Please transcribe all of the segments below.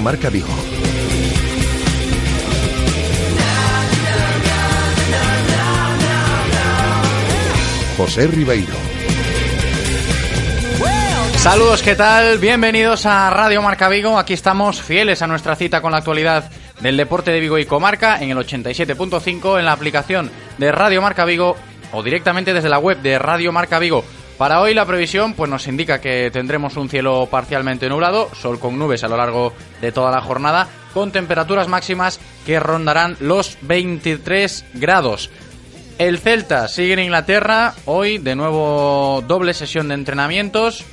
Marca Vigo. José Ribeiro. Saludos, ¿qué tal? Bienvenidos a Radio Marca Vigo. Aquí estamos fieles a nuestra cita con la actualidad del deporte de Vigo y Comarca en el 87.5 en la aplicación de Radio Marca Vigo o directamente desde la web de Radio Marca Vigo. Para hoy la previsión pues nos indica que tendremos un cielo parcialmente nublado, sol con nubes a lo largo de toda la jornada, con temperaturas máximas que rondarán los 23 grados. El Celta sigue en Inglaterra, hoy de nuevo doble sesión de entrenamientos.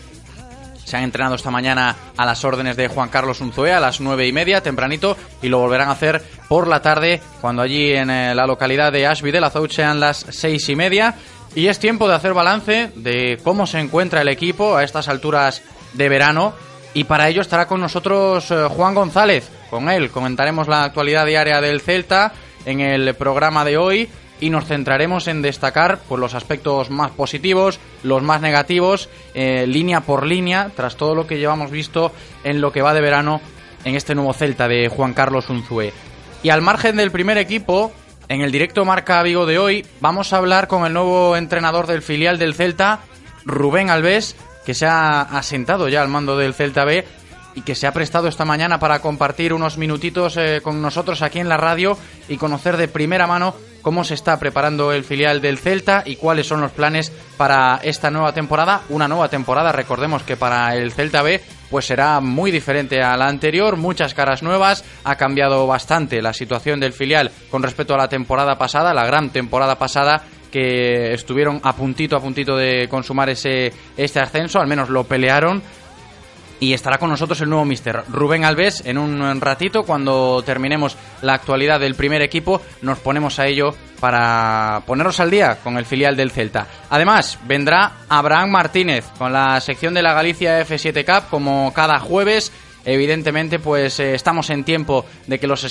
Se han entrenado esta mañana a las órdenes de Juan Carlos Unzué a las nueve y media, tempranito, y lo volverán a hacer por la tarde, cuando allí en eh, la localidad de Ashby de la Zout sean las seis y media. Y es tiempo de hacer balance de cómo se encuentra el equipo a estas alturas de verano. Y para ello estará con nosotros eh, Juan González. Con él comentaremos la actualidad diaria del Celta en el programa de hoy y nos centraremos en destacar pues, los aspectos más positivos, los más negativos, eh, línea por línea, tras todo lo que llevamos visto en lo que va de verano en este nuevo Celta de Juan Carlos Unzué. Y al margen del primer equipo, en el directo Marca Vigo de hoy vamos a hablar con el nuevo entrenador del filial del Celta, Rubén Alves, que se ha asentado ya al mando del Celta B y que se ha prestado esta mañana para compartir unos minutitos eh, con nosotros aquí en la radio y conocer de primera mano cómo se está preparando el filial del Celta y cuáles son los planes para esta nueva temporada. Una nueva temporada, recordemos que para el Celta B pues será muy diferente a la anterior, muchas caras nuevas, ha cambiado bastante la situación del filial con respecto a la temporada pasada, la gran temporada pasada que estuvieron a puntito a puntito de consumar ese este ascenso, al menos lo pelearon y estará con nosotros el nuevo mister Rubén Alves en un ratito cuando terminemos la actualidad del primer equipo nos ponemos a ello para ponernos al día con el filial del Celta. Además, vendrá Abraham Martínez con la sección de la Galicia F7 Cup como cada jueves Evidentemente, pues eh, estamos en tiempo de que los,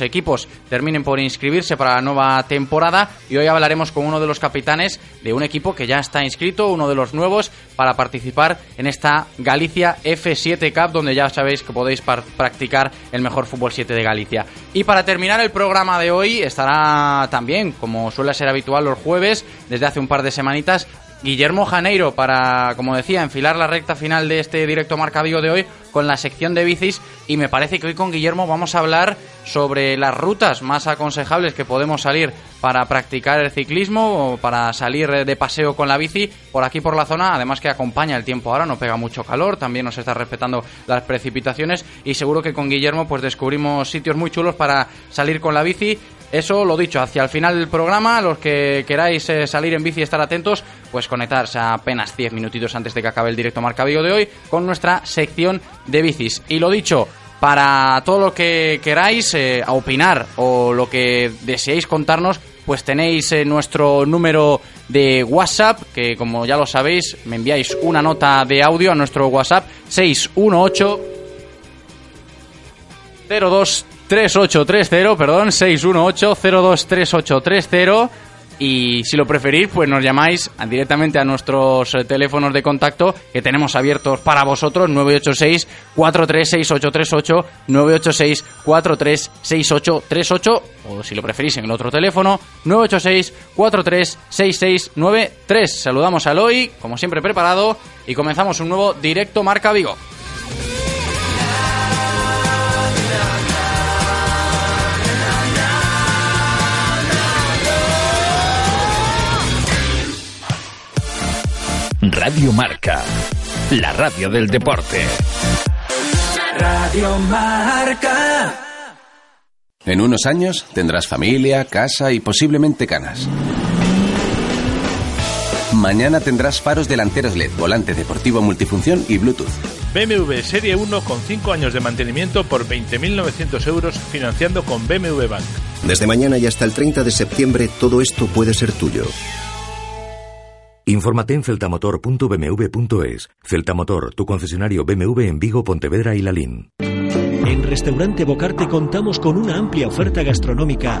equipos terminen por inscribirse para la nueva temporada y hoy hablaremos con uno de los capitanes de un equipo que ya está inscrito, uno de los nuevos, para participar en esta Galicia F7 Cup, donde ya sabéis que podéis practicar el mejor fútbol 7 de Galicia. Y para terminar el programa de hoy estará también, como suele ser habitual los jueves, desde hace un par de semanitas, Guillermo Janeiro para, como decía, enfilar la recta final de este directo Marca de hoy con la sección de bicis y me parece que hoy con Guillermo vamos a hablar sobre las rutas más aconsejables que podemos salir para practicar el ciclismo o para salir de paseo con la bici por aquí por la zona, además que acompaña el tiempo ahora, no pega mucho calor, también nos está respetando las precipitaciones y seguro que con Guillermo pues descubrimos sitios muy chulos para salir con la bici eso lo dicho, hacia el final del programa, los que queráis eh, salir en bici y estar atentos, pues conectarse apenas 10 minutitos antes de que acabe el directo Marca de hoy con nuestra sección de bicis. Y lo dicho, para todo lo que queráis eh, opinar o lo que deseéis contarnos, pues tenéis eh, nuestro número de WhatsApp, que como ya lo sabéis, me enviáis una nota de audio a nuestro WhatsApp 618 02 3830, perdón, 618-023830. Y si lo preferís, pues nos llamáis directamente a nuestros eh, teléfonos de contacto que tenemos abiertos para vosotros, 986-436838, 986-436838, o si lo preferís en el otro teléfono, 986-436693. Saludamos a Eloy, como siempre preparado, y comenzamos un nuevo directo Marca Vigo. Radio Marca, la radio del deporte. Radio Marca. En unos años tendrás familia, casa y posiblemente canas. Mañana tendrás faros delanteros LED, volante deportivo multifunción y Bluetooth. BMW Serie 1 con 5 años de mantenimiento por 20.900 euros financiando con BMW Bank. Desde mañana y hasta el 30 de septiembre todo esto puede ser tuyo. Infórmate en celtamotor.bmw.es. Celtamotor, tu concesionario BMW en Vigo, Pontevedra y Lalín. En Restaurante Bocarte contamos con una amplia oferta gastronómica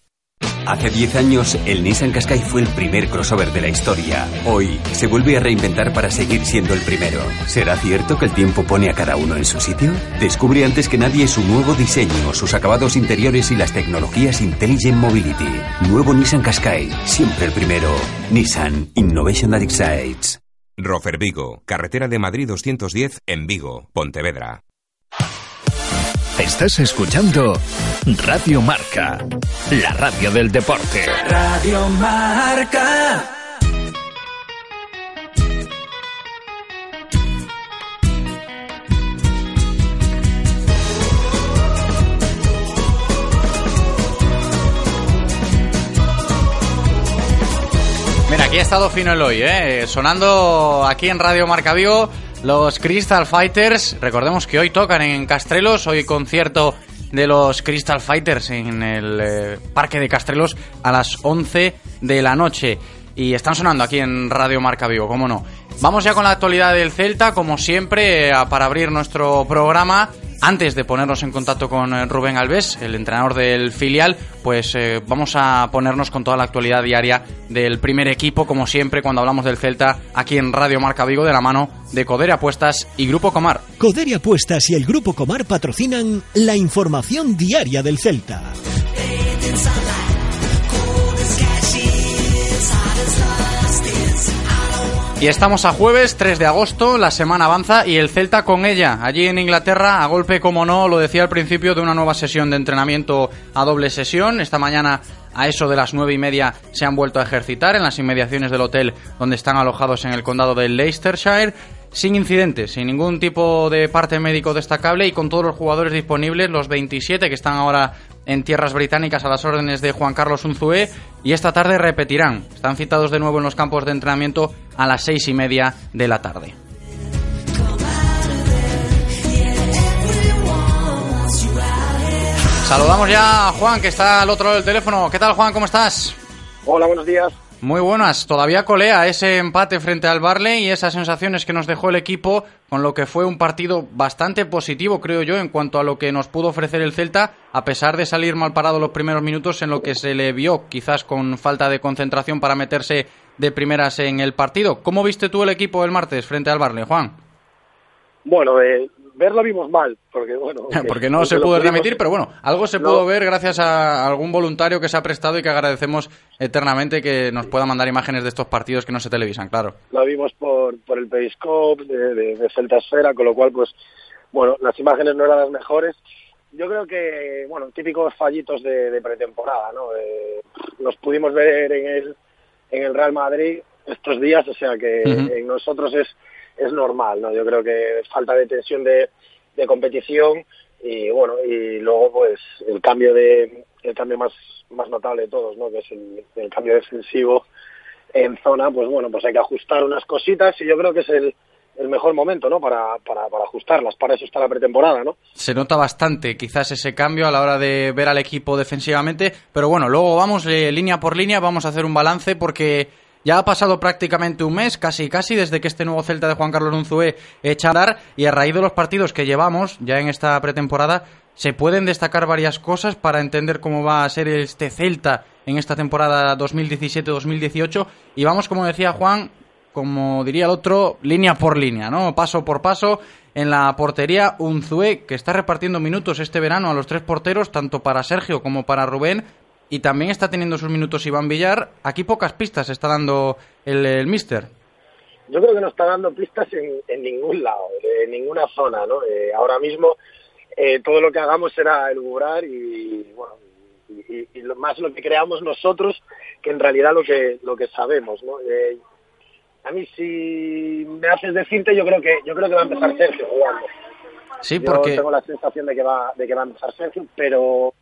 Hace 10 años, el Nissan Qashqai fue el primer crossover de la historia. Hoy, se vuelve a reinventar para seguir siendo el primero. ¿Será cierto que el tiempo pone a cada uno en su sitio? Descubre antes que nadie su nuevo diseño, sus acabados interiores y las tecnologías Intelligent Mobility. Nuevo Nissan Qashqai, siempre el primero. Nissan Innovation That Excites. Rofer Vigo, carretera de Madrid 210 en Vigo, Pontevedra. Estás escuchando Radio Marca, la radio del deporte. Radio Marca. Mira, aquí ha estado fino el hoy, ¿eh? Sonando aquí en Radio Marca Vigo los Crystal Fighters. Recordemos que hoy tocan en Castrelos, hoy concierto de los Crystal Fighters en el eh, Parque de Castrelos a las 11 de la noche. Y están sonando aquí en Radio Marca Vigo, cómo no. Vamos ya con la actualidad del Celta, como siempre, eh, para abrir nuestro programa. Antes de ponernos en contacto con eh, Rubén Alves, el entrenador del filial, pues eh, vamos a ponernos con toda la actualidad diaria del primer equipo, como siempre, cuando hablamos del Celta, aquí en Radio Marca Vigo, de la mano de Coderia Apuestas y Grupo Comar. Coderia Apuestas y el Grupo Comar patrocinan la información diaria del Celta. Y estamos a jueves 3 de agosto, la semana avanza y el Celta con ella, allí en Inglaterra, a golpe como no, lo decía al principio, de una nueva sesión de entrenamiento a doble sesión. Esta mañana a eso de las nueve y media se han vuelto a ejercitar en las inmediaciones del hotel donde están alojados en el condado de Leicestershire sin incidentes, sin ningún tipo de parte médico destacable y con todos los jugadores disponibles, los 27 que están ahora en tierras británicas a las órdenes de Juan Carlos Unzué y esta tarde repetirán. Están citados de nuevo en los campos de entrenamiento a las seis y media de la tarde. Saludamos ya a Juan, que está al otro lado del teléfono. ¿Qué tal, Juan? ¿Cómo estás? Hola, buenos días. Muy buenas. Todavía colea ese empate frente al Barley y esas sensaciones que nos dejó el equipo con lo que fue un partido bastante positivo, creo yo, en cuanto a lo que nos pudo ofrecer el Celta, a pesar de salir mal parado los primeros minutos en lo que se le vio quizás con falta de concentración para meterse de primeras en el partido. ¿Cómo viste tú el equipo el martes frente al Barley, Juan? Bueno, eh, verlo vimos mal, porque bueno... porque no se pudo remitir, pero bueno, algo se pudo ver gracias a algún voluntario que se ha prestado y que agradecemos eternamente que nos pueda mandar imágenes de estos partidos que no se televisan, claro. Lo vimos por, por el Periscope de, de, de Celta Esfera, con lo cual, pues, bueno, las imágenes no eran las mejores. Yo creo que, bueno, típicos fallitos de, de pretemporada, ¿no? Eh, los pudimos ver en el, en el Real Madrid estos días, o sea que uh -huh. en nosotros es es normal, ¿no? Yo creo que falta de tensión de, de, competición y bueno, y luego pues el cambio de el cambio más más notable de todos, ¿no? Que es el, cambio defensivo en zona, pues bueno, pues hay que ajustar unas cositas y yo creo que es el el mejor momento, ¿no? Para, para, para ajustarlas, para eso está la pretemporada, ¿no? Se nota bastante quizás ese cambio a la hora de ver al equipo defensivamente, pero bueno, luego vamos eh, línea por línea, vamos a hacer un balance porque ya ha pasado prácticamente un mes, casi casi, desde que este nuevo Celta de Juan Carlos Unzué echa a dar y a raíz de los partidos que llevamos ya en esta pretemporada, se pueden destacar varias cosas para entender cómo va a ser este Celta en esta temporada 2017-2018 y vamos, como decía Juan, como diría el otro, línea por línea, ¿no? Paso por paso. En la portería, Unzué, que está repartiendo minutos este verano a los tres porteros, tanto para Sergio como para Rubén, y también está teniendo sus minutos Iván Villar. Aquí pocas pistas está dando el, el Mister. Yo creo que no está dando pistas en, ningún lado, en ninguna zona, ¿no? Eh, ahora mismo eh, todo lo que hagamos será elucubrar y, bueno, y, más lo que creamos nosotros que en realidad lo que lo que sabemos, ¿no? Eh, a mí si me haces decirte, yo creo que yo creo que va a empezar Sergio jugando. Sí, porque yo tengo la sensación de que va de que va a empezar Sergio, pero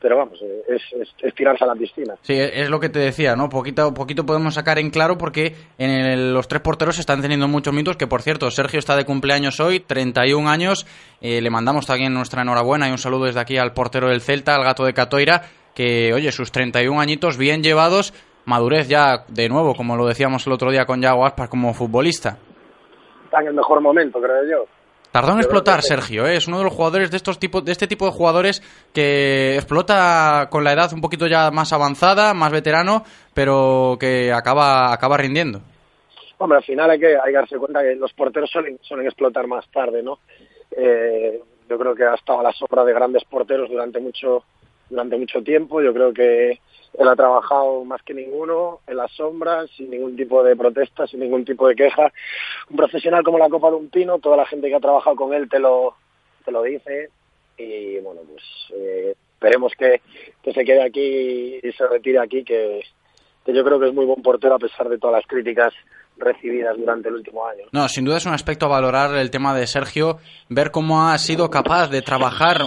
pero vamos, es, es, tirarse a la piscina. Sí, es lo que te decía, ¿no? Poquito, poquito podemos sacar en claro porque en los tres porteros están teniendo muchos minutos, que por cierto, Sergio está de cumpleaños hoy, 31 años, eh, le mandamos también nuestra enhorabuena y un saludo desde aquí al portero del Celta, al gato de Catoira, que, oye, sus 31 añitos bien llevados madurez ya de nuevo, como lo decíamos el otro día con Yago Aspas como futbolista. Está en el mejor momento, creo yo. Tardó en explotar, Sergio, ¿eh? es uno de los jugadores de estos tipos, de este tipo de jugadores que explota con la edad un poquito ya más avanzada, más veterano, pero que acaba, acaba rindiendo. Hombre, al final hay que, hay que darse cuenta que los porteros suelen, suelen explotar más tarde, ¿no? Eh, yo creo que ha estado a la sombra de grandes porteros durante mucho, durante mucho tiempo. Yo creo que él ha trabajado más que ninguno en las sombras, sin ningún tipo de protesta, sin ningún tipo de queja. Un profesional como la Copa de un Pino, toda la gente que ha trabajado con él te lo, te lo dice. Y bueno, pues eh, esperemos que, que se quede aquí y se retire aquí, que, que yo creo que es muy buen portero a pesar de todas las críticas recibidas durante el último año. No, sin duda es un aspecto a valorar el tema de Sergio, ver cómo ha sido capaz de trabajar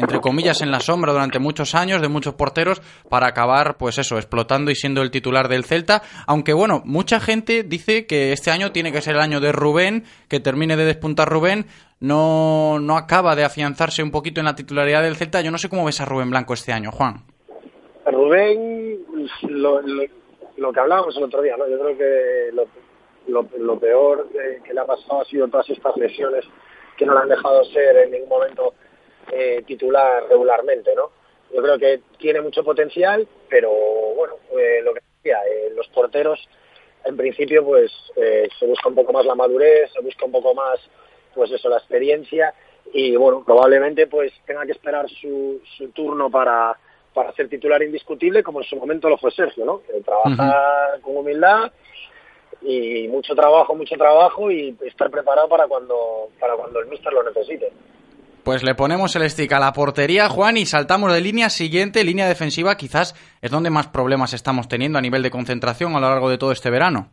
entre comillas en la sombra durante muchos años de muchos porteros para acabar pues eso, explotando y siendo el titular del Celta, aunque bueno, mucha gente dice que este año tiene que ser el año de Rubén, que termine de despuntar Rubén, no, no acaba de afianzarse un poquito en la titularidad del Celta, yo no sé cómo ves a Rubén Blanco este año, Juan. Rubén, lo, lo, que hablábamos el otro día, ¿no? Yo creo que lo, lo, peor que, le ha pasado ha sido todas estas lesiones que no le han dejado ser en ningún momento eh, titular regularmente, ¿no? Yo creo que tiene mucho potencial, pero bueno, eh, lo que decía, eh, los porteros, en principio, pues se busca un poco más la madurez, se busca un poco más, pues eso, la experiencia y bueno, probablemente pues tenga que esperar su, su turno para, para ser titular indiscutible, como en su momento lo fue Sergio, ¿no? trabajar con humildad y mucho trabajo, mucho trabajo y estar preparado para cuando, para cuando el míster lo necesite. Pues le ponemos el stick a la portería, Juan, y saltamos de línea siguiente, línea defensiva, quizás es donde más problemas estamos teniendo a nivel de concentración a lo largo de todo este verano.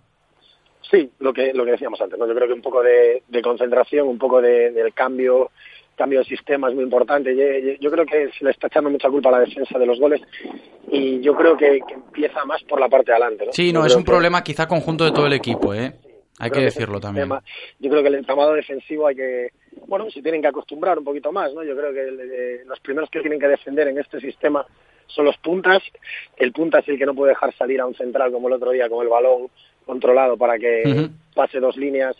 Sí, lo que, lo que decíamos antes, ¿no? Yo creo que un poco de, concentración, un poco de, del cambio cambio de sistema es muy importante. Yo, creo que se le está echando mucha culpa a la defensa de los goles y yo creo que, empieza más por la parte de adelante. ¿no? Sí, no, es un problema quizá conjunto de todo el equipo, ¿eh? Hay que decirlo también. yo creo que el entramado defensivo hay que, bueno, se tienen que acostumbrar un poquito más, ¿no? Yo creo que los primeros que tienen que defender en este sistema son los puntas. El punta es el que no puede dejar salir a un central como el otro día con el balón controlado para que pase dos líneas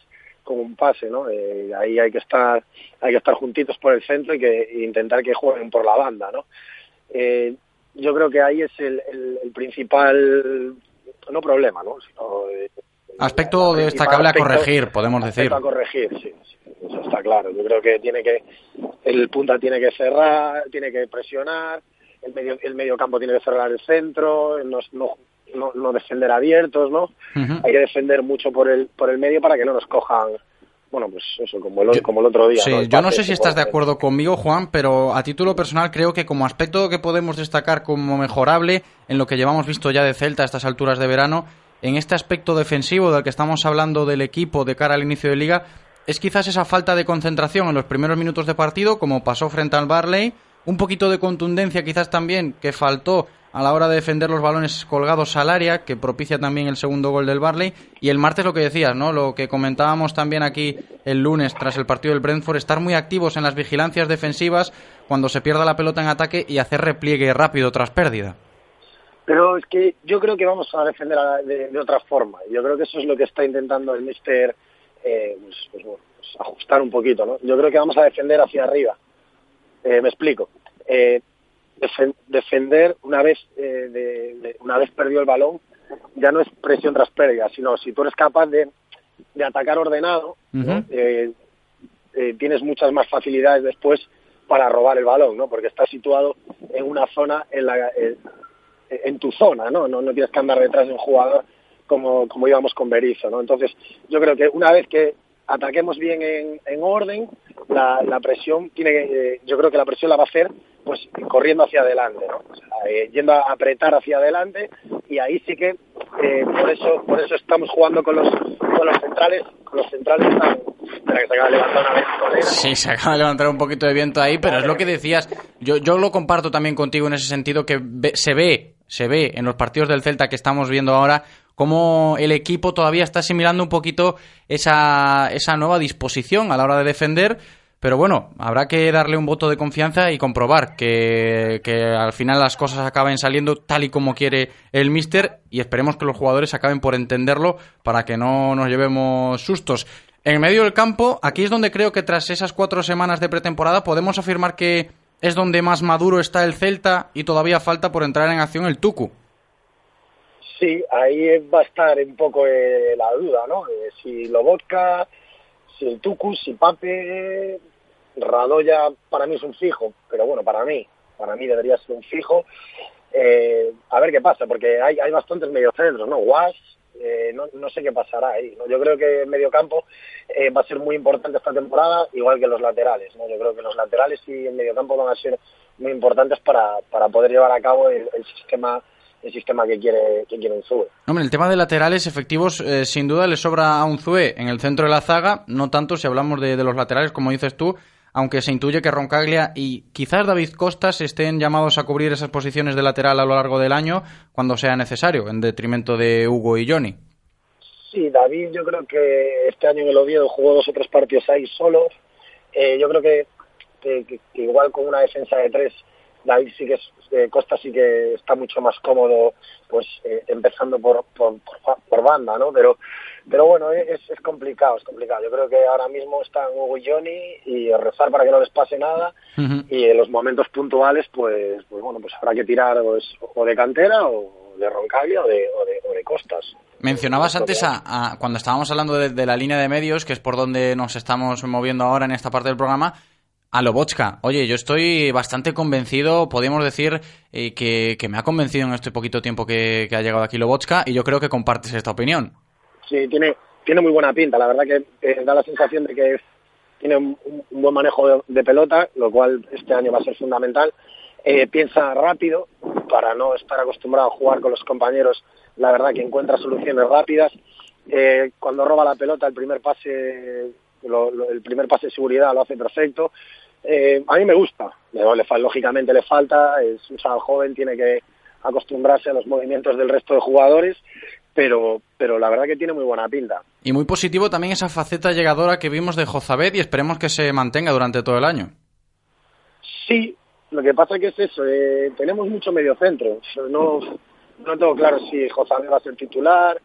con un pase, ¿no? Eh, ahí hay que estar, hay que estar juntitos por el centro y que intentar que jueguen por la banda, ¿no? Eh, yo creo que ahí es el, principal, no problema, ¿no? Eh, aspecto destacable a corregir, podemos decir. A corregir, sí, eso está claro. Yo creo que tiene que, el punta tiene que cerrar, tiene que presionar, el medio, el medio campo tiene que cerrar el centro, no, no, no, defender abiertos, ¿no? Hay que defender mucho por el, por el medio para que no nos cojan bueno, pues eso, como el, como el otro día. Sí, yo no sé si estás de acuerdo conmigo, Juan, pero a título personal creo que como aspecto que podemos destacar como mejorable en lo que llevamos visto ya de Celta a estas alturas de verano, en este aspecto defensivo del que estamos hablando del equipo de cara al inicio de liga, es quizás esa falta de concentración en los primeros minutos de partido, como pasó frente al Barley, un poquito de contundencia quizás también que faltó a la hora de defender los balones colgados al área, que propicia también el segundo gol del Barley. Y el martes lo que decías, ¿no? Lo que comentábamos también aquí el lunes tras el partido del Brentford, estar muy activos en las vigilancias defensivas cuando se pierda la pelota en ataque y hacer repliegue rápido tras pérdida. Pero es que yo creo que vamos a defender de, otra forma. Yo creo que eso es lo que está intentando el Mister eh, pues, pues, pues, ajustar un poquito, ¿no? Yo creo que vamos a defender hacia arriba Eh, me explico. Eh, defender una vez, de, una vez perdió el balón ya no es presión tras pérdida, sino si tú eres capaz de, de atacar ordenado, tienes muchas más facilidades después para robar el balón, ¿no? Porque estás situado en una zona, en, la, en tu zona, ¿no? ¿no? No tienes que andar detrás de un jugador como, como íbamos con Berizzo, ¿no? Entonces, yo creo que una vez que ataquemos bien en, en orden, la, presión tiene eh, yo creo que la presión la va a hacer pues corriendo hacia adelante, ¿no? Eh, yendo a apretar hacia adelante y ahí sí que eh, por eso por eso estamos jugando con los con los centrales los centrales están, que se acaba de levantar una vez Sí, se acaba de levantar un poquito de viento ahí, pero es lo que decías. Yo, yo lo comparto también contigo en ese sentido que se ve se ve en los partidos del Celta que estamos viendo ahora cómo el equipo todavía está asimilando un poquito esa, esa nueva disposición a la hora de defender. Pero bueno, habrá que darle un voto de confianza y comprobar que, que, al final las cosas acaben saliendo tal y como quiere el Mister y esperemos que los jugadores acaben por entenderlo para que no nos llevemos sustos. En medio del campo, aquí es donde creo que tras esas cuatro semanas de pretemporada podemos afirmar que es donde más maduro está el Celta y todavía falta por entrar en acción el Tucu. Sí, ahí va a estar un poco eh, la duda, ¿no? Eh, si Lobotka, si el Tucu, si Pape, Radoya para mí es un fijo, pero bueno, para mí, para mí debería ser un fijo. Eh, a ver qué pasa, porque hay, hay bastantes mediocentros, ¿no? Guas, eh, no, no, sé qué pasará ahí. Yo creo que medio campo eh, va a ser muy importante esta temporada, igual que los laterales. ¿no? Yo creo que los laterales y el medio campo van a ser muy importantes para, para poder llevar a cabo el, sistema el sistema que quiere que quiere Unzue. Hombre, el tema de laterales efectivos eh, sin duda le sobra a Unzue en el centro de la zaga, no tanto si hablamos de, de los laterales como dices tú, aunque se intuye que Roncaglia y quizás David Costas estén llamados a cubrir esas posiciones de lateral a lo largo del año cuando sea necesario, en detrimento de Hugo y Johnny. Sí, David yo creo que este año en el Oviedo jugó dos o tres partidos ahí solo. Eh, yo creo que, que, igual con una defensa de tres, David sí que es, eh, Costa sí que está mucho más cómodo, pues eh, empezando por, por, por, banda, ¿no? Pero pero bueno, es, es complicado, es complicado. Yo creo que ahora mismo están Hugo y Johnny y rezar para que no les pase nada y en los momentos puntuales, pues, pues bueno, pues habrá que tirar pues, o de cantera o de Roncaglia o de, o de, Costas. Mencionabas antes, a, cuando estábamos hablando de, la línea de medios, que es por donde nos estamos moviendo ahora en esta parte del programa, a Lobochka. Oye, yo estoy bastante convencido, podríamos decir eh, que, que, me ha convencido en este poquito tiempo que, ha llegado aquí Lobochka y yo creo que compartes esta opinión. Sí, tiene, tiene muy buena pinta. La verdad que da la sensación de que tiene un, buen manejo de, pelota, lo cual este año va a ser fundamental. Eh, piensa rápido para no estar acostumbrado a jugar con los compañeros. La verdad que encuentra soluciones rápidas. Eh, cuando roba la pelota, el primer pase, el primer pase de seguridad lo hace perfecto. Eh, a mí me gusta. Le, lógicamente le falta. Es un chaval joven, tiene que acostumbrarse a los movimientos del resto de jugadores pero, pero la verdad que tiene muy buena pinta. Y muy positivo también esa faceta llegadora que vimos de Jozabed y esperemos que se mantenga durante todo el año. Sí, lo que pasa que es eso, eh, tenemos mucho medio centro. No, no tengo claro si Jozabed va a ser titular,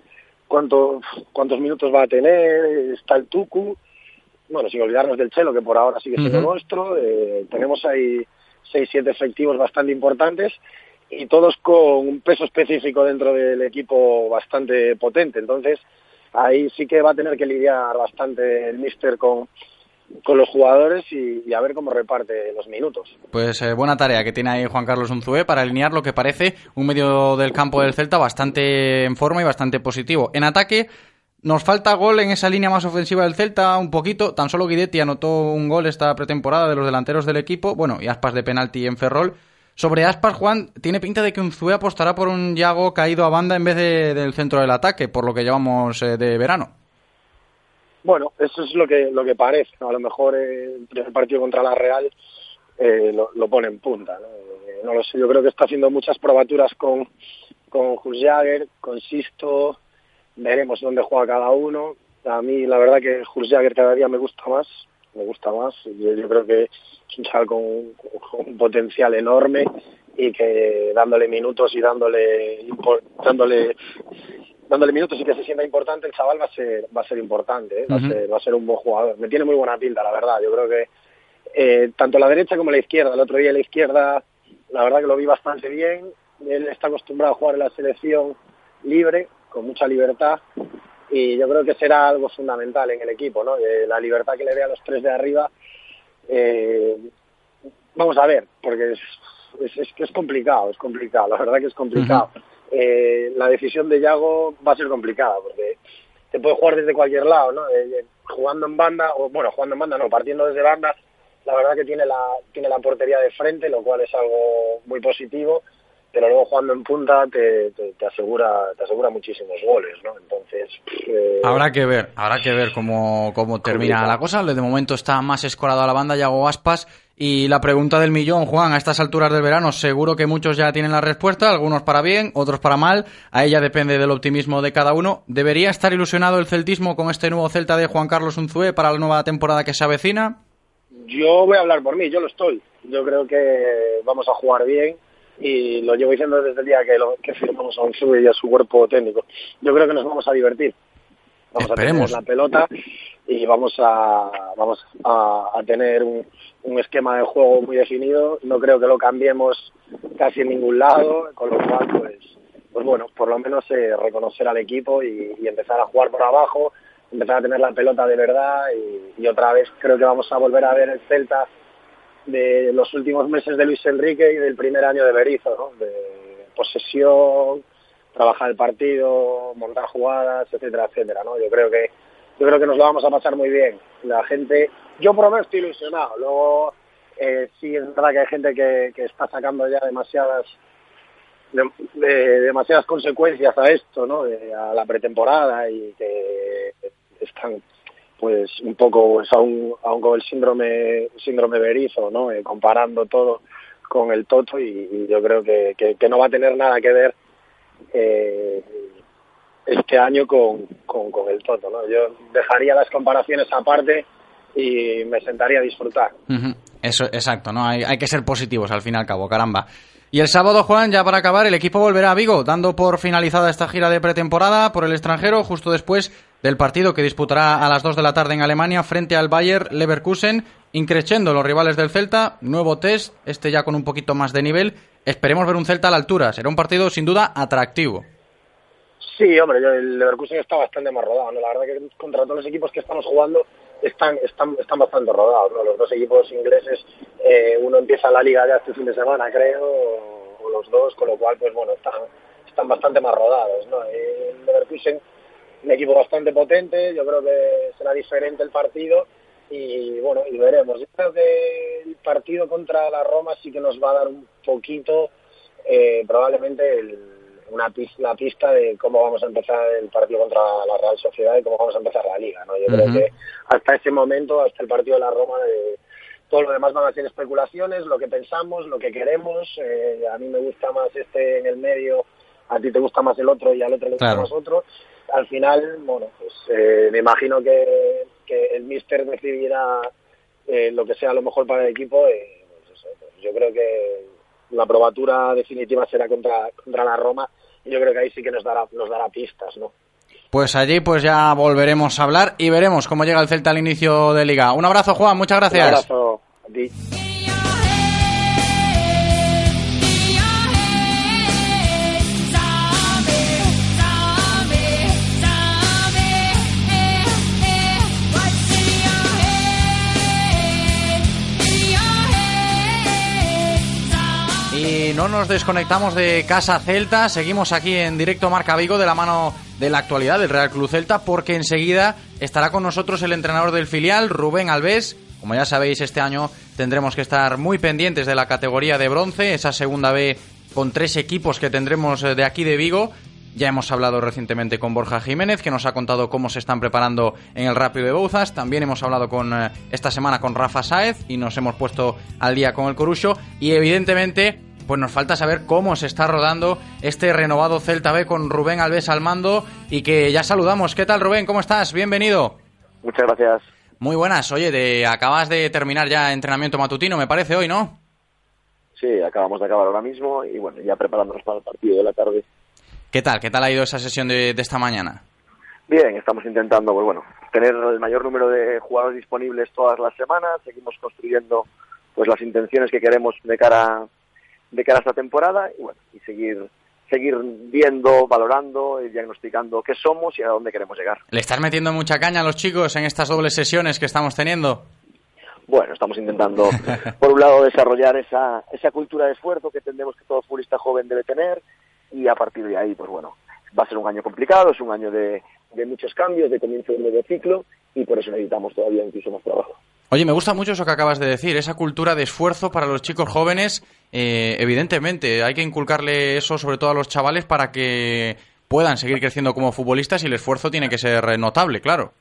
cuánto, cuántos minutos va a tener, está el Tucu. Bueno, sin olvidarnos del Chelo, que por ahora sigue siendo nuestro. Eh, tenemos ahí seis, siete efectivos bastante importantes y todos con un peso específico dentro del equipo bastante potente. Entonces, ahí sí que va a tener que lidiar bastante el míster con, con los jugadores y, a ver cómo reparte los minutos. Pues eh, buena tarea que tiene ahí Juan Carlos Unzué para alinear lo que parece un medio del campo del Celta bastante en forma y bastante positivo. En ataque nos falta gol en esa línea más ofensiva del Celta, un poquito. Tan solo Guidetti anotó un gol esta pretemporada de los delanteros del equipo, bueno, y aspas de penalti en Ferrol. Sobre Aspas, Juan, tiene pinta de que Unzué apostará por un Yago caído a banda en vez de, del centro del ataque, por lo que llevamos eh, de verano. Bueno, eso es lo que lo que parece. A lo mejor eh, el partido contra la Real eh, lo, pone en punta. ¿no? ¿no? lo sé, yo creo que está haciendo muchas probaturas con, con Jagger, con Sisto. Veremos dónde juega cada uno. A mí, la verdad, que Jagger cada día me gusta más me gusta más. Yo, yo creo que es un chaval con, un potencial enorme y que dándole minutos y dándole dándole dándole minutos y que se sienta importante el chaval va a ser va a ser importante ¿eh? va, a ser, va a ser un buen jugador me tiene muy buena pinta la verdad yo creo que eh, tanto la derecha como la izquierda. El otro día la izquierda, la verdad que lo vi bastante bien. Él está acostumbrado a jugar en la selección libre, con mucha libertad, y yo creo que será algo fundamental en el equipo, ¿no? Eh, la libertad que le dé a los tres de arriba. Eh, vamos a ver, porque es, es, es, complicado, es complicado, la verdad que es complicado. eh, la decisión de Yago va a ser complicada, porque te puede jugar desde cualquier lado, ¿no? Jugando en banda, o bueno, jugando en banda no, partiendo desde banda, la verdad que tiene la, tiene la portería de frente, lo cual es algo muy positivo, pero luego jugando en punta te, te, te asegura te asegura muchísimos goles, ¿no? Entonces... Eh, habrá que ver, habrá que ver cómo, cómo termina la cosa. De momento está más escorado a la banda Yago Aspas. Y la pregunta del millón, Juan, a estas alturas del verano, seguro que muchos ya tienen la respuesta, algunos para bien, otros para mal. A ella depende del optimismo de cada uno. ¿Debería estar ilusionado el celtismo con este nuevo Celta de Juan Carlos Unzué para la nueva temporada que se avecina? Yo voy a hablar por mí, yo lo estoy. Yo creo que vamos a jugar bien y lo llevo diciendo desde el día que, lo, que firmamos a Unzué y a su cuerpo técnico. Yo creo que nos vamos a divertir. Vamos Esperemos. a tener la pelota y vamos a vamos a, a tener un, un, esquema de juego muy definido. No creo que lo cambiemos casi en ningún lado, con lo cual, pues, pues bueno, por lo menos eh, reconocer al equipo y, y, empezar a jugar por abajo, empezar a tener la pelota de verdad y, y, otra vez creo que vamos a volver a ver el Celta de los últimos meses de Luis Enrique y del primer año de Berizzo, ¿no? De posesión, trabajar el partido, montar jugadas, etcétera, etcétera, ¿no? Yo creo que yo creo que nos lo vamos a pasar muy bien. La gente, yo por lo menos estoy ilusionado. Luego eh, sí es verdad que hay gente que, que está sacando ya demasiadas de, de, demasiadas consecuencias a esto, ¿no? De, a la pretemporada y que están pues un poco pues, aún, con el síndrome síndrome Berizo, ¿no? Eh, comparando todo con el Toto y, yo creo que, que, no va a tener nada que ver eh, este año con, con, con, el Toto. ¿no? Yo dejaría las comparaciones aparte y me sentaría a disfrutar. Eso, exacto, ¿no? Hay, hay, que ser positivos al fin y al cabo, caramba. Y el sábado, Juan, ya para acabar, el equipo volverá a Vigo, dando por finalizada esta gira de pretemporada por el extranjero, justo después del partido que disputará a las 2 de la tarde en Alemania frente al Bayer Leverkusen, increciendo los rivales del Celta, nuevo test, este ya con un poquito más de nivel. Esperemos ver un Celta a la altura, será un partido sin duda atractivo. Sí, hombre, el Leverkusen está bastante más rodado. ¿no? La verdad que contra todos los equipos que estamos jugando están están, están bastante rodados. ¿no? Los dos equipos ingleses, eh, uno empieza la liga ya este fin de semana, creo, o, los dos, con lo cual, pues bueno, están, están bastante más rodados. ¿no? El Leverkusen, un equipo bastante potente, yo creo que será diferente el partido y bueno, y veremos. Yo creo que el partido contra la Roma sí que nos va a dar un poquito, eh, probablemente el una pista, la pista de cómo vamos a empezar el partido contra la Real Sociedad y cómo vamos a empezar la Liga. ¿no? Yo uh -huh. creo que hasta ese momento, hasta el partido de la Roma, eh, todo lo demás van a ser especulaciones, lo que pensamos, lo que queremos. Eh, a mí me gusta más este en el medio, a ti te gusta más el otro y al otro le gusta claro. más otro. Al final, bueno, pues eh, me imagino que, que el míster decidirá eh, lo que sea lo mejor para el equipo. Pues eso, pues yo creo que la probatura definitiva será contra, contra la Roma yo creo que ahí sí que nos dará, nos dará pistas, ¿no? Pues allí pues ya volveremos a hablar y veremos cómo llega el Celta al inicio de liga. Un abrazo, Juan, muchas gracias. Un abrazo a ti. No nos desconectamos de Casa Celta, seguimos aquí en directo Marca Vigo de la mano de la actualidad del Real Club Celta, porque enseguida estará con nosotros el entrenador del filial, Rubén Alves. Como ya sabéis, este año tendremos que estar muy pendientes de la categoría de bronce, esa segunda B con tres equipos que tendremos de aquí de Vigo. Ya hemos hablado recientemente con Borja Jiménez, que nos ha contado cómo se están preparando en el Rápido de Bouzas. También hemos hablado con esta semana con Rafa Sáez y nos hemos puesto al día con el Corucho. Y evidentemente, pues nos falta saber cómo se está rodando este renovado Celta B con Rubén Alves al mando y que ya saludamos. ¿Qué tal, Rubén? ¿Cómo estás? Bienvenido. Muchas gracias. Muy buenas. Oye, de, acabas de terminar ya entrenamiento matutino, me parece hoy, ¿no? Sí, acabamos de acabar ahora mismo y bueno, ya preparándonos para el partido de la tarde. ¿Qué tal? ¿Qué tal ha ido esa sesión de, de esta mañana? Bien, estamos intentando, pues bueno, tener el mayor número de jugadores disponibles todas las semanas. Seguimos construyendo, pues las intenciones que queremos de cara, de cara a esta temporada y bueno, y seguir seguir viendo, valorando y diagnosticando qué somos y a dónde queremos llegar. ¿Le estás metiendo mucha caña a los chicos en estas dobles sesiones que estamos teniendo? Bueno, estamos intentando, por un lado, desarrollar esa, esa cultura de esfuerzo que entendemos que todo futbolista joven debe tener y a partir de ahí, pues bueno, va a ser un año complicado, es un año de, de muchos cambios, de comienzo de un nuevo ciclo y por eso necesitamos todavía incluso más trabajo. Oye, me gusta mucho eso que acabas de decir, esa cultura de esfuerzo para los chicos jóvenes. Eh, evidentemente, hay que inculcarle eso sobre todo a los chavales para que puedan seguir creciendo como futbolistas y el esfuerzo tiene que ser notable, claro.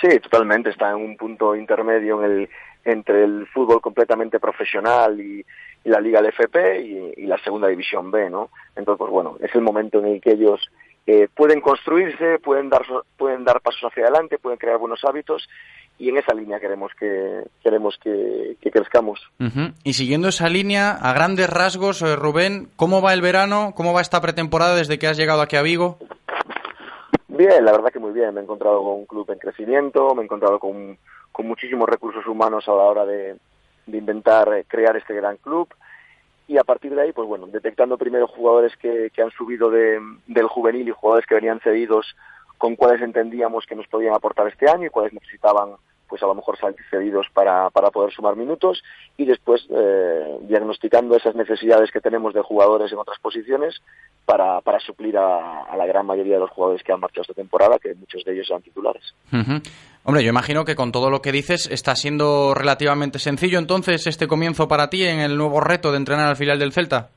Sí, totalmente. Está en un punto intermedio en el, entre el fútbol completamente profesional y, la Liga LFP y, y, la Segunda División B, ¿no? Entonces, pues bueno, es el momento en el que ellos eh, pueden construirse, pueden dar, pueden dar pasos hacia adelante, pueden crear buenos hábitos y en esa línea queremos que queremos que, que crezcamos. Uh -huh. Y siguiendo esa línea, a grandes rasgos, eh, Rubén, ¿cómo va el verano? ¿Cómo va esta pretemporada desde que has llegado aquí a Vigo? Bien, la verdad que muy bien. Me he encontrado con un club en crecimiento, me he encontrado con, con muchísimos recursos humanos a la hora de, de inventar eh, crear este gran club y a partir de ahí, pues bueno, detectando primero jugadores que, que han subido de, del juvenil y jugadores que venían cedidos con cuáles entendíamos que nos podían aportar este año y cuáles necesitaban pues a lo mejor salir cedidos para, para poder sumar minutos y después eh, diagnosticando esas necesidades que tenemos de jugadores en otras posiciones para, para suplir a, la gran mayoría de los jugadores que han marchado esta temporada, que muchos de ellos eran titulares. Hombre, yo imagino que con todo lo que dices está siendo relativamente sencillo entonces este comienzo para ti en el nuevo reto de entrenar al filial del Celta.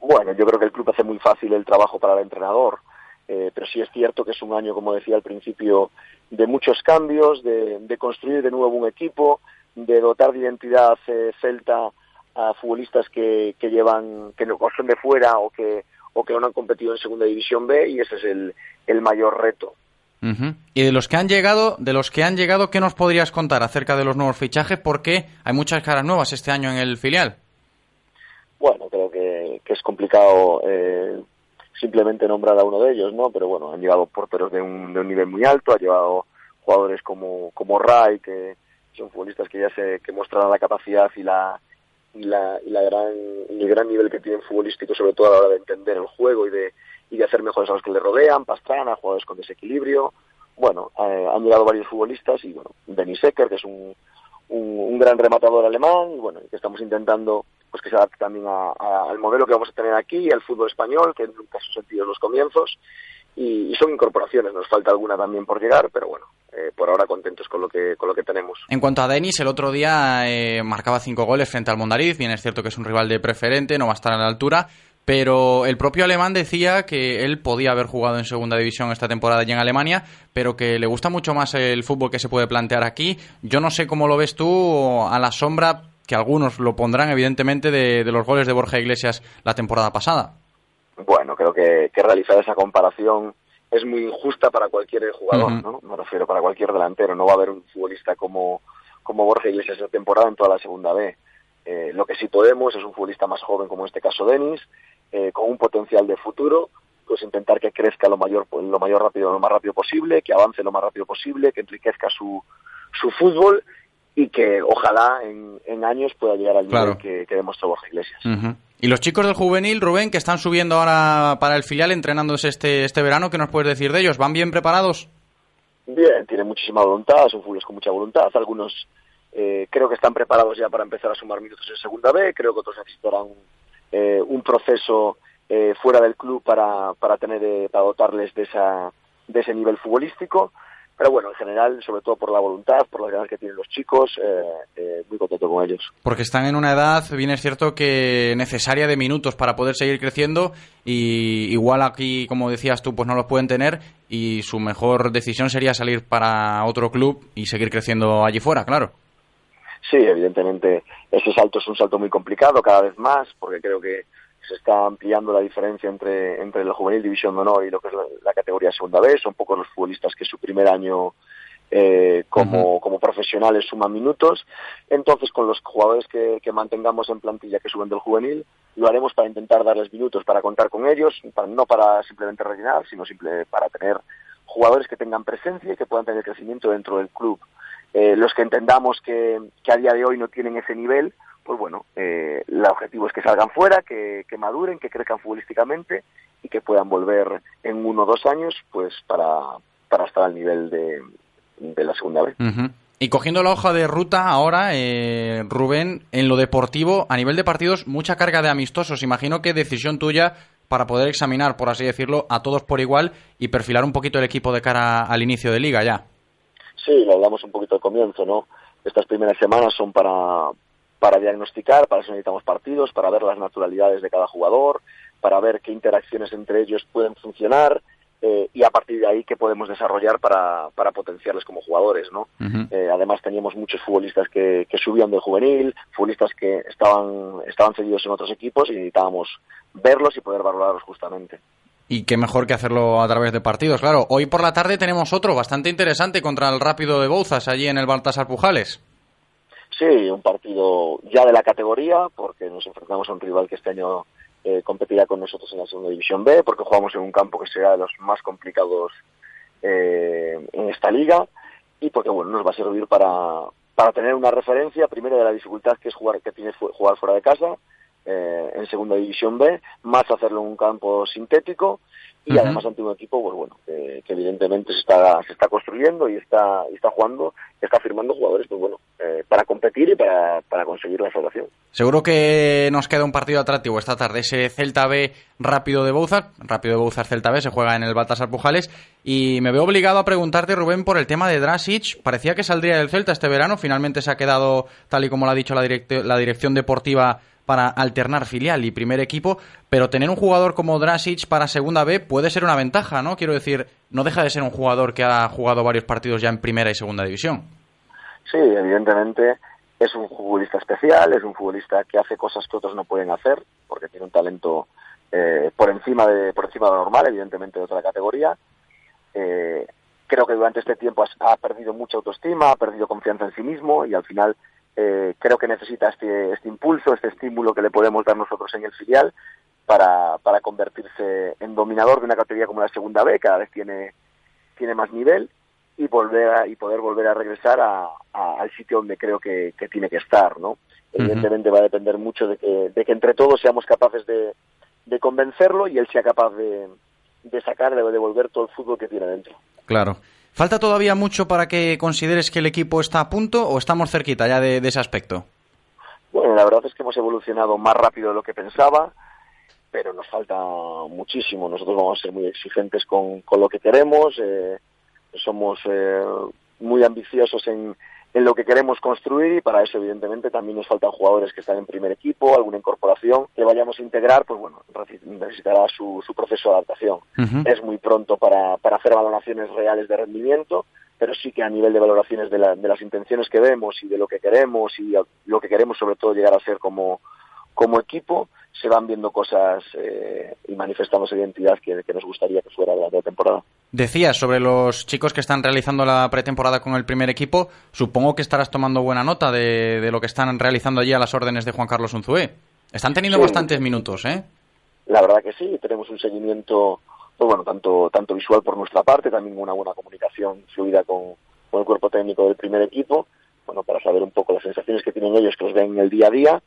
Bueno, yo creo que el club hace muy fácil el trabajo para el entrenador. Eh, pero sí es cierto que es un año, como decía al principio, de muchos cambios, de, de construir de nuevo un equipo, de dotar de identidad eh, celta a futbolistas que, llevan, que no son de fuera o que, o que no han competido en segunda división B y ese es el, el mayor reto. Uh -huh. Y de los que han llegado, de los que han llegado, ¿qué nos podrías contar acerca de los nuevos fichajes? Porque hay muchas caras nuevas este año en el filial. Bueno, creo que, que es complicado eh, simplemente nombrar a uno de ellos, ¿no? Pero bueno, han llegado porteros de un, de un nivel muy alto, ha llevado jugadores como, como Ray, que son futbolistas que ya se que mostrarán la capacidad y la y la, y la gran y el gran nivel que tienen futbolístico, sobre todo a la hora de entender el juego y de y de hacer mejores a los que le rodean, Pastrana, jugadores con desequilibrio. Bueno, eh, han llegado varios futbolistas y bueno, Denis Ecker, que es un, un, un gran rematador alemán, y bueno, que estamos intentando pues que se adapte también a, a, al modelo que vamos a tener aquí, al fútbol español, que nunca se ha sentido en los comienzos, y, y, son incorporaciones, nos falta alguna también por llegar, pero bueno, eh, por ahora contentos con lo que con lo que tenemos. En cuanto a Denis, el otro día eh, marcaba cinco goles frente al Mondariz, bien es cierto que es un rival de preferente, no va a estar a la altura, pero el propio alemán decía que él podía haber jugado en segunda división esta temporada ya en Alemania, pero que le gusta mucho más el fútbol que se puede plantear aquí. Yo no sé cómo lo ves tú a la sombra que algunos lo pondrán evidentemente de, de, los goles de Borja Iglesias la temporada pasada. Bueno, creo que, que realizar esa comparación es muy injusta para cualquier jugador, uh -huh. ¿no? Me refiero para cualquier delantero. No va a haber un futbolista como, como Borja Iglesias esta temporada en toda la segunda B. Eh, lo que sí podemos es un futbolista más joven como en este caso Denis, eh, con un potencial de futuro, pues intentar que crezca lo mayor, lo mayor rápido, lo más rápido posible, que avance lo más rápido posible, que enriquezca su, su fútbol y que ojalá en, en años pueda llegar al claro. nivel que, que demostró Borja Iglesias. Uh -huh. Y los chicos del juvenil, Rubén, que están subiendo ahora para el filial, entrenándose este, este verano, ¿qué nos puedes decir de ellos? ¿Van bien preparados? Bien, tienen muchísima voluntad, son futbolistas con mucha voluntad. Algunos eh, creo que están preparados ya para empezar a sumar minutos en segunda B, creo que otros necesitarán eh, un proceso eh, fuera del club para, para tener, eh, para dotarles de, esa, de ese nivel futbolístico pero bueno, en general, sobre todo por la voluntad, por las ganas que tienen los chicos, eh, eh, muy contento con ellos. Porque están en una edad, bien es cierto que necesaria de minutos para poder seguir creciendo y igual aquí, como decías tú, pues no los pueden tener y su mejor decisión sería salir para otro club y seguir creciendo allí fuera, claro. Sí, evidentemente ese salto es un salto muy complicado cada vez más, porque creo que se está ampliando la diferencia entre, entre el juvenil división de honor y lo que es la, la categoría segunda B. Son pocos los futbolistas que su primer año eh, como, uh -huh. como profesionales suman minutos. Entonces, con los jugadores que, que, mantengamos en plantilla que suben del juvenil, lo haremos para intentar darles minutos, para contar con ellos, para, no para simplemente rellenar, sino simple, para tener jugadores que tengan presencia y que puedan tener crecimiento dentro del club. Eh, los que entendamos que, a día de hoy no tienen ese nivel, pues bueno, eh, el objetivo es que salgan fuera, que, maduren, que crezcan futbolísticamente y que puedan volver en uno o dos años pues para, para estar al nivel de, de la segunda vez. Y cogiendo la hoja de ruta ahora, eh, Rubén, en lo deportivo, a nivel de partidos, mucha carga de amistosos. Imagino que decisión tuya para poder examinar, por así decirlo, a todos por igual y perfilar un poquito el equipo de cara al inicio de liga ya. Sí, lo hablamos un poquito al comienzo, ¿no? Estas primeras semanas son para, para diagnosticar, para eso necesitamos partidos, para ver las naturalidades de cada jugador, para ver qué interacciones entre ellos pueden funcionar, eh, y a partir de ahí qué podemos desarrollar para, para potenciarles como jugadores, ¿no? Uh -huh. eh, además teníamos muchos futbolistas que, que, subían del juvenil, futbolistas que estaban, estaban cedidos en otros equipos y necesitábamos verlos y poder valorarlos justamente. Y qué mejor que hacerlo a través de partidos, claro. Hoy por la tarde tenemos otro bastante interesante contra el Rápido de Bouzas, allí en el Baltasar Pujales. Sí, un partido ya de la categoría, porque nos enfrentamos a un rival que este año eh, competirá con nosotros en la segunda división B, porque jugamos en un campo que será de los más complicados eh, en esta liga y porque bueno nos va a servir para, para tener una referencia primero de la dificultad que es jugar que tiene jugar fuera de casa eh, en segunda división B, más hacerlo en un campo sintético y uh -huh. además ante un equipo pues bueno que, que, evidentemente se está se está construyendo y está y está jugando está firmando jugadores pues bueno eh, para competir y para, para conseguir la salvación seguro que nos queda un partido atractivo esta tarde ese Celta B Rápido de Bouzar Rápido de Bouzar Celta B se juega en el Baltasar Pujales y me veo obligado a preguntarte Rubén por el tema de Drasic parecía que saldría del Celta este verano finalmente se ha quedado tal y como lo ha dicho la, direct la dirección deportiva para alternar filial y primer equipo, pero tener un jugador como Drasic para segunda B puede ser una ventaja, ¿no? Quiero decir, no deja de ser un jugador que ha jugado varios partidos ya en primera y segunda división. Sí, evidentemente es un futbolista especial, es un futbolista que hace cosas que otros no pueden hacer, porque tiene un talento eh, por encima de por encima de lo normal, evidentemente de otra categoría. Eh, creo que durante este tiempo ha, ha perdido mucha autoestima, ha perdido confianza en sí mismo y al final eh, creo que necesita este, este impulso, este estímulo que le podemos dar nosotros en el filial para, para convertirse en dominador de una categoría como la segunda B, cada vez tiene, tiene más nivel y volver a, y poder volver a regresar a, a, al sitio donde creo que, que, tiene que estar, ¿no? Evidentemente va a depender mucho de que, de que entre todos seamos capaces de, de convencerlo y él sea capaz de, de sacar, de devolver todo el fútbol que tiene dentro. Claro. ¿Falta todavía mucho para que consideres que el equipo está a punto o estamos cerquita ya de, ese aspecto? Bueno, la verdad es que hemos evolucionado más rápido de lo que pensaba, pero nos falta muchísimo. Nosotros vamos a ser muy exigentes con, con lo que queremos, eh, somos eh, muy ambiciosos en, en lo que queremos construir y para eso evidentemente también nos faltan jugadores que están en primer equipo, alguna incorporación que vayamos a integrar, pues bueno, necesitará su, su proceso de adaptación. Uh -huh. Es muy pronto para, para hacer valoraciones reales de rendimiento, pero sí que a nivel de valoraciones de, la, de las intenciones que vemos y de lo que queremos y lo que queremos sobre todo llegar a ser como, como equipo, se van viendo cosas eh, y manifestamos identidad que, que, nos gustaría que fuera durante la temporada. Decías sobre los chicos que están realizando la pretemporada con el primer equipo, supongo que estarás tomando buena nota de, de lo que están realizando allí a las órdenes de Juan Carlos Unzué. Están teniendo sí. bastantes minutos, ¿eh? La verdad que sí, tenemos un seguimiento, pues bueno, tanto, tanto visual por nuestra parte, también una buena comunicación fluida con, con el cuerpo técnico del primer equipo, bueno, para saber un poco las sensaciones que tienen ellos que los ven en el día a día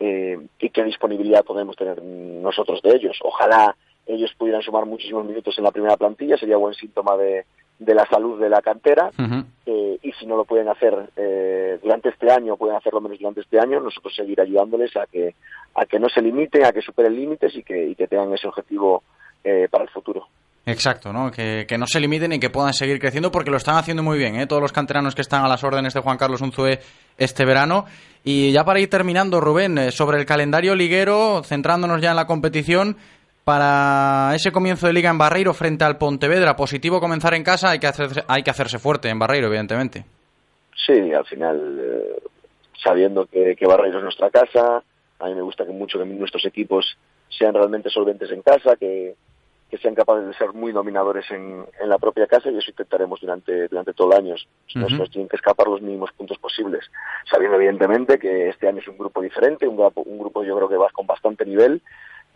eh, y qué disponibilidad podemos tener nosotros de ellos. Ojalá ellos pudieran sumar muchísimos minutos en la primera plantilla, sería buen síntoma de, de la salud de la cantera. Uh -huh. eh, y si no lo pueden hacer eh, durante este año, pueden hacerlo menos durante este año, nosotros seguir ayudándoles a que, a que no se limiten, a que superen límites y que, y que tengan ese objetivo eh, para el futuro. Exacto, ¿no? Que, que, no se limiten y que puedan seguir creciendo porque lo están haciendo muy bien, ¿eh? Todos los canteranos que están a las órdenes de Juan Carlos Unzué este verano. Y ya para ir terminando, Rubén, eh, sobre el calendario liguero, centrándonos ya en la competición, para ese comienzo de liga en Barreiro frente al Pontevedra, positivo comenzar en casa, hay que, hacerse, hay que hacerse fuerte en Barreiro, evidentemente. Sí, al final, eh, sabiendo que, que Barreiro es nuestra casa, a mí me gusta que mucho que nuestros equipos sean realmente solventes en casa, que que sean capaces de ser muy dominadores en, en, la propia casa y eso intentaremos durante, durante todo el año. Uh -huh. Nos tienen que escapar los mínimos puntos posibles, sabiendo evidentemente que este año es un grupo diferente, un grupo, un grupo yo creo que va con bastante nivel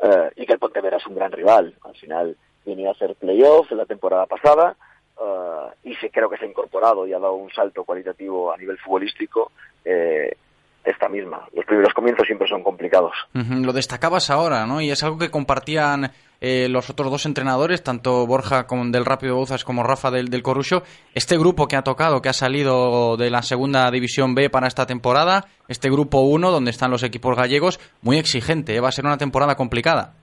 uh, y que el Pontevedra es un gran rival. Al final viene a hacer playoff en la temporada pasada, eh, y se, creo que se ha incorporado y ha dado un salto cualitativo a nivel futbolístico eh, esta misma. Los primeros comienzos siempre son complicados. Lo destacabas ahora, ¿no? Y es algo que compartían eh, los otros dos entrenadores, tanto Borja del Rápido Bouzas como Rafa del, del. Este grupo que ha tocado, que ha salido de la segunda división B para esta temporada, este grupo 1, donde están los equipos gallegos, muy exigente, ¿eh? va a ser una temporada complicada.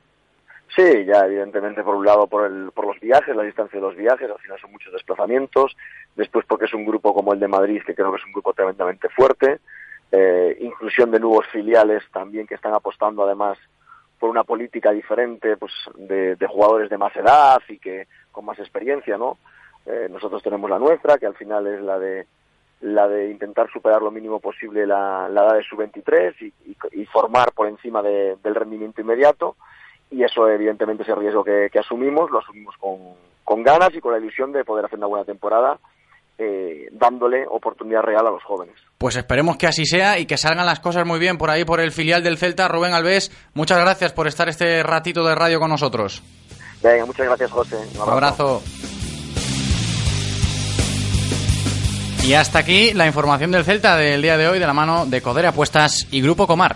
Sí, ya evidentemente por un lado por, el, por los viajes, la distancia de los viajes, al final son muchos desplazamientos, después porque es un grupo como el de Madrid, que creo que es un grupo tremendamente fuerte, eh, inclusión de nuevos filiales también que están apostando además por una política diferente pues de, jugadores de más edad y que con más experiencia, ¿no? Eh, nosotros tenemos la nuestra, que al final es la de la de intentar superar lo mínimo posible la, la edad de su 23 y, y, y formar por encima de, del rendimiento inmediato y eso evidentemente ese riesgo que, que asumimos lo asumimos con, con ganas y con la ilusión de poder hacer una buena temporada eh, dándole oportunidad real a los jóvenes. Pues esperemos que así sea y que salgan las cosas muy bien por ahí, por el filial del Celta. Rubén Alves, muchas gracias por estar este ratito de radio con nosotros. Venga, muchas gracias, José. Un abrazo. abrazo. Y hasta aquí la información del Celta del día de hoy de la mano de Codere Apuestas y Grupo Comar.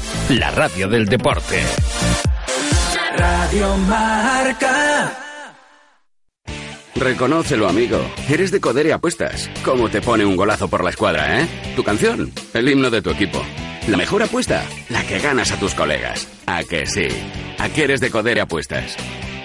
la radio del deporte. Radio Marca. Reconócelo, amigo. Eres de Codere Apuestas. ¿Cómo te pone un golazo por la escuadra, eh? Tu canción, el himno de tu equipo. La mejor apuesta, la que ganas a tus colegas. ¿A que sí? ¿A qué eres de Codere Apuestas?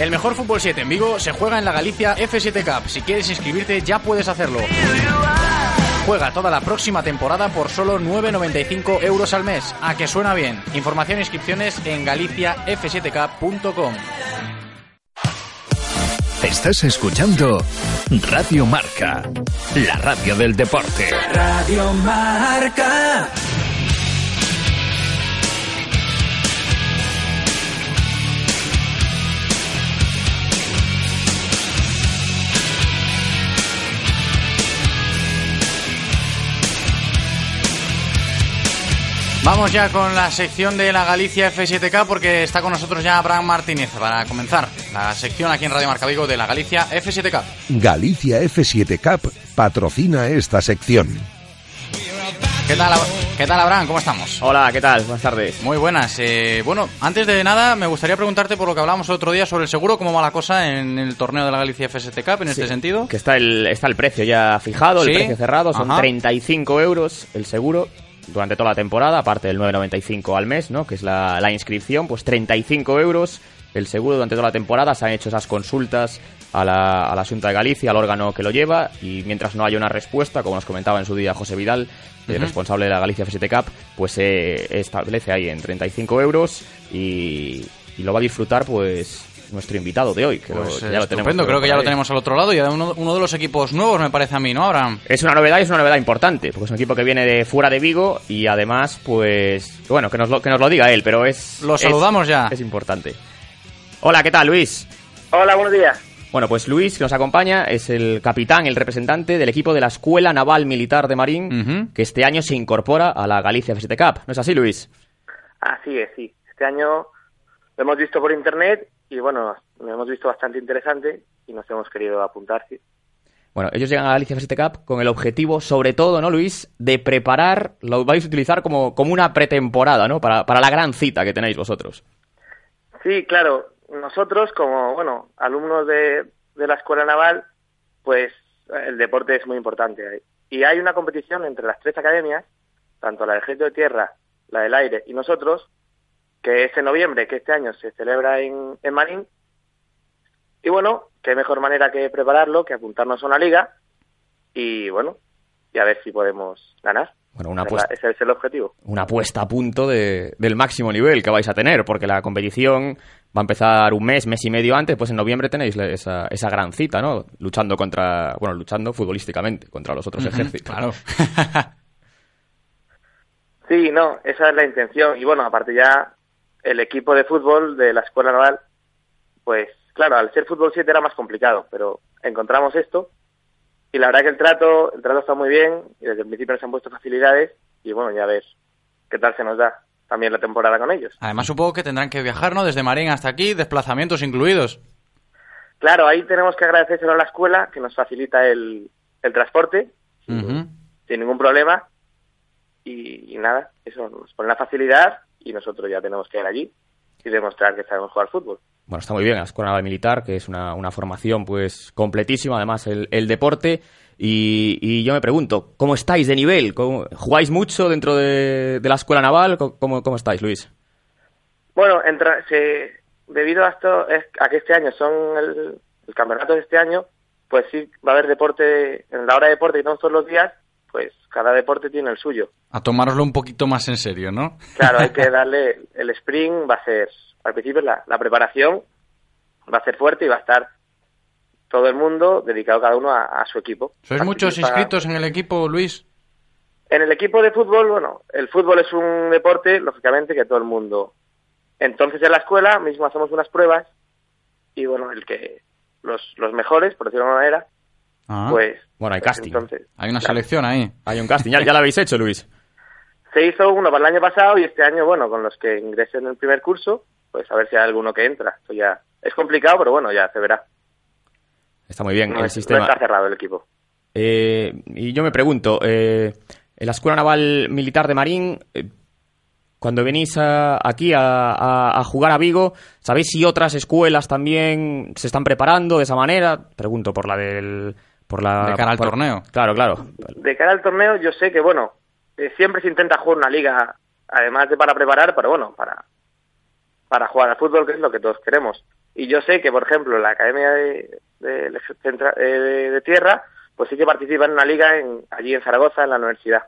El mejor fútbol 7 en Vigo se juega en la Galicia F7 Cup. Si quieres inscribirte ya puedes hacerlo. Juega toda la próxima temporada por solo 9,95 euros al mes. A que suena bien. Información e inscripciones en galiciaf7cup.com. Estás escuchando Radio Marca, la radio del deporte. Radio Marca. Vamos ya con la sección de la Galicia F7K porque está con nosotros ya Abraham Martínez para comenzar la sección aquí en Radio Marca Vigo de la Galicia F7K. Galicia F7 Cup patrocina esta sección. ¿Qué tal, ¿Qué tal, Abraham? ¿Cómo estamos? Hola, ¿qué tal? Buenas tardes. Muy buenas. Eh, bueno, antes de nada, me gustaría preguntarte por lo que hablamos el otro día sobre el seguro, cómo va la cosa en el torneo de la Galicia FST Cup en Sí, este sentido. Que está el, está el precio ya fijado, Sí. el precio cerrado, son Ajá. 35 euros el seguro durante toda la temporada, aparte del 9,95 al mes, ¿no? Que es la, la inscripción, pues 35 euros el seguro durante toda la temporada. Se han hecho esas consultas a la, a la Junta de Galicia, al órgano que lo lleva, y mientras no haya una respuesta, como nos comentaba en su día José Vidal, el responsable de la Galicia F7 Cup, pues se establece ahí en 35 euros y, y lo va a disfrutar, pues nuestro invitado de hoy. Que, lo- Pues que ya lo tenemos creo que ya lo tenemos al otro lado y uno, uno de los equipos nuevos me parece a mí, ¿no, Abraham? Es una novedad y es una novedad importante, porque es un equipo que viene de fuera de Vigo y además, pues, bueno, que nos lo, que nos lo diga él, pero es... Lo es- saludamos ya. Es importante. Hola, ¿qué tal, Luis? Hola, buenos días. Bueno, pues Luis, que nos acompaña, es el capitán, el representante del equipo de la Escuela Naval Militar de Marín, que este año se incorpora a la Galicia F7 Cup. ¿No es así, Luis? Así es, sí. Este año lo hemos visto por internet y bueno, lo hemos visto bastante interesante y nos hemos querido apuntar, sí. Bueno, ellos llegan a la Galicia F7 Cup con el objetivo, sobre todo, ¿no, Luis? De preparar, lo vais a utilizar como, como una pretemporada, ¿no? Para, para la gran cita que tenéis vosotros. Sí, claro. Nosotros, como, bueno, alumnos de, de la Escuela Naval, pues el deporte es muy importante. Y hay una competición entre las tres academias, tanto la del Ejército de Tierra, la del Aire y nosotros, que es en noviembre, que este año se celebra en, en Marín. Y bueno, qué mejor manera que prepararlo, que apuntarnos a una liga y bueno, y a ver si podemos ganar. Bueno, una apuesta, Ese es el objetivo. una puesta a punto de- del máximo nivel que vais a tener, porque la competición va a empezar un mes, mes y medio antes, pues en noviembre tenéis la- esa, esa gran cita, ¿no? Luchando contra, bueno, luchando futbolísticamente contra los otros Ujú, ejércitos. claro. Sí, no, esa es la intención. Y bueno, aparte ya el equipo de fútbol de la Escuela Naval, pues claro, al ser fútbol 7 era más complicado, pero encontramos esto y la verdad que el trato, el trato está muy bien y desde el principio nos han puesto facilidades y bueno, ya ves qué tal se nos da también la temporada con ellos. Además supongo que tendrán que viajar, ¿no? Desde Marín hasta aquí, desplazamientos incluidos. Claro, ahí tenemos que agradecérselo a la escuela que nos facilita el, el transporte sin ningún problema y, y nada, eso nos pone la facilidad y nosotros ya tenemos que ir allí y demostrar que sabemos jugar fútbol. Bueno, está muy bien la Escuela Naval Militar, que es una, una formación pues completísima, además el, el deporte. Y, y yo me pregunto, ¿cómo estáis de nivel? ¿Cómo- ¿Jugáis mucho dentro de, de la Escuela Naval? ¿Cómo, cómo estáis, Luis? Bueno, entra, se, debido a esto, es- a que este año son el, el campeonato de este año, pues sí va a haber deporte, en la hora de deporte y no todos los días, pues cada deporte tiene el suyo. A tomároslo un poquito más en serio, ¿no? Claro, hay que darle, el sprint va a ser, al principio la, la preparación va a ser fuerte y va a estar todo el mundo dedicado cada uno a, a su equipo. ¿Sois muchos inscritos en el equipo, Luis? En el equipo de fútbol, bueno, el fútbol es un deporte, lógicamente, que todo el mundo. Entonces en la escuela mismo hacemos unas pruebas y bueno, el que los, los mejores, por decirlo de alguna manera, Ah. pues Bueno, hay casting. entonces Hay una selección ahí. Hay un casting. ¿Ya, ya lo habéis hecho, Luis? se hizo uno para el año pasado y este año, bueno, con los que ingresen en el primer curso, pues a ver si hay alguno que entra. Esto ya es complicado, pero bueno, ya se verá. Está muy bien No, el es- no sistema. está cerrado el equipo. Eh, y yo me pregunto, eh, en la Escuela Naval Militar de Marín, eh, cuando venís a- aquí a, a- a jugar a Vigo, ¿sabéis si otras escuelas también se están preparando de esa manera? Pregunto por la del... Por la, De cara al por- torneo. Claro, claro. De cara al torneo, yo sé que, bueno, eh, siempre se intenta jugar una liga, además de para preparar, pero bueno, para, para jugar al fútbol, que es lo que todos queremos. Y yo sé que, por ejemplo, la Academia de, de, eh, de- de Tierra, pues sí que participa en una liga en, allí en Zaragoza, en la universidad.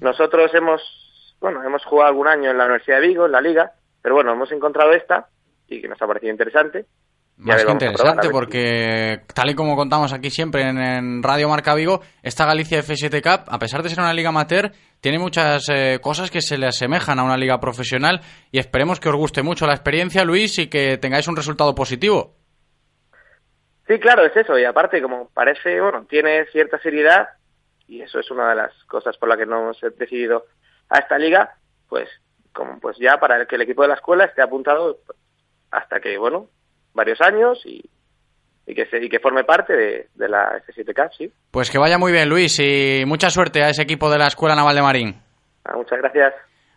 Nosotros hemos, bueno, hemos jugado algún año en la Universidad de Vigo, en la liga, pero bueno, hemos encontrado esta y que nos ha parecido interesante. Más que interesante porque, tal y como contamos aquí siempre en, en Radio Marca Vigo, esta Galicia F7 Cup, a pesar de ser una liga amateur, tiene muchas eh, cosas que se le asemejan a una liga profesional y esperemos que os guste mucho la experiencia, Luis, y que tengáis un resultado positivo. Sí, claro, es eso. Y aparte, como parece, bueno, tiene cierta seriedad, y eso es una de las cosas por las que no hemos decidido a esta liga, pues como pues ya para que el equipo de la escuela esté apuntado pues, hasta que, bueno, varios años y, y que se, y que forme parte de, de la F7 Cup, sí. Pues que vaya muy bien, Luis, y mucha suerte a ese equipo de la Escuela Naval de Marín. Ah, muchas gracias.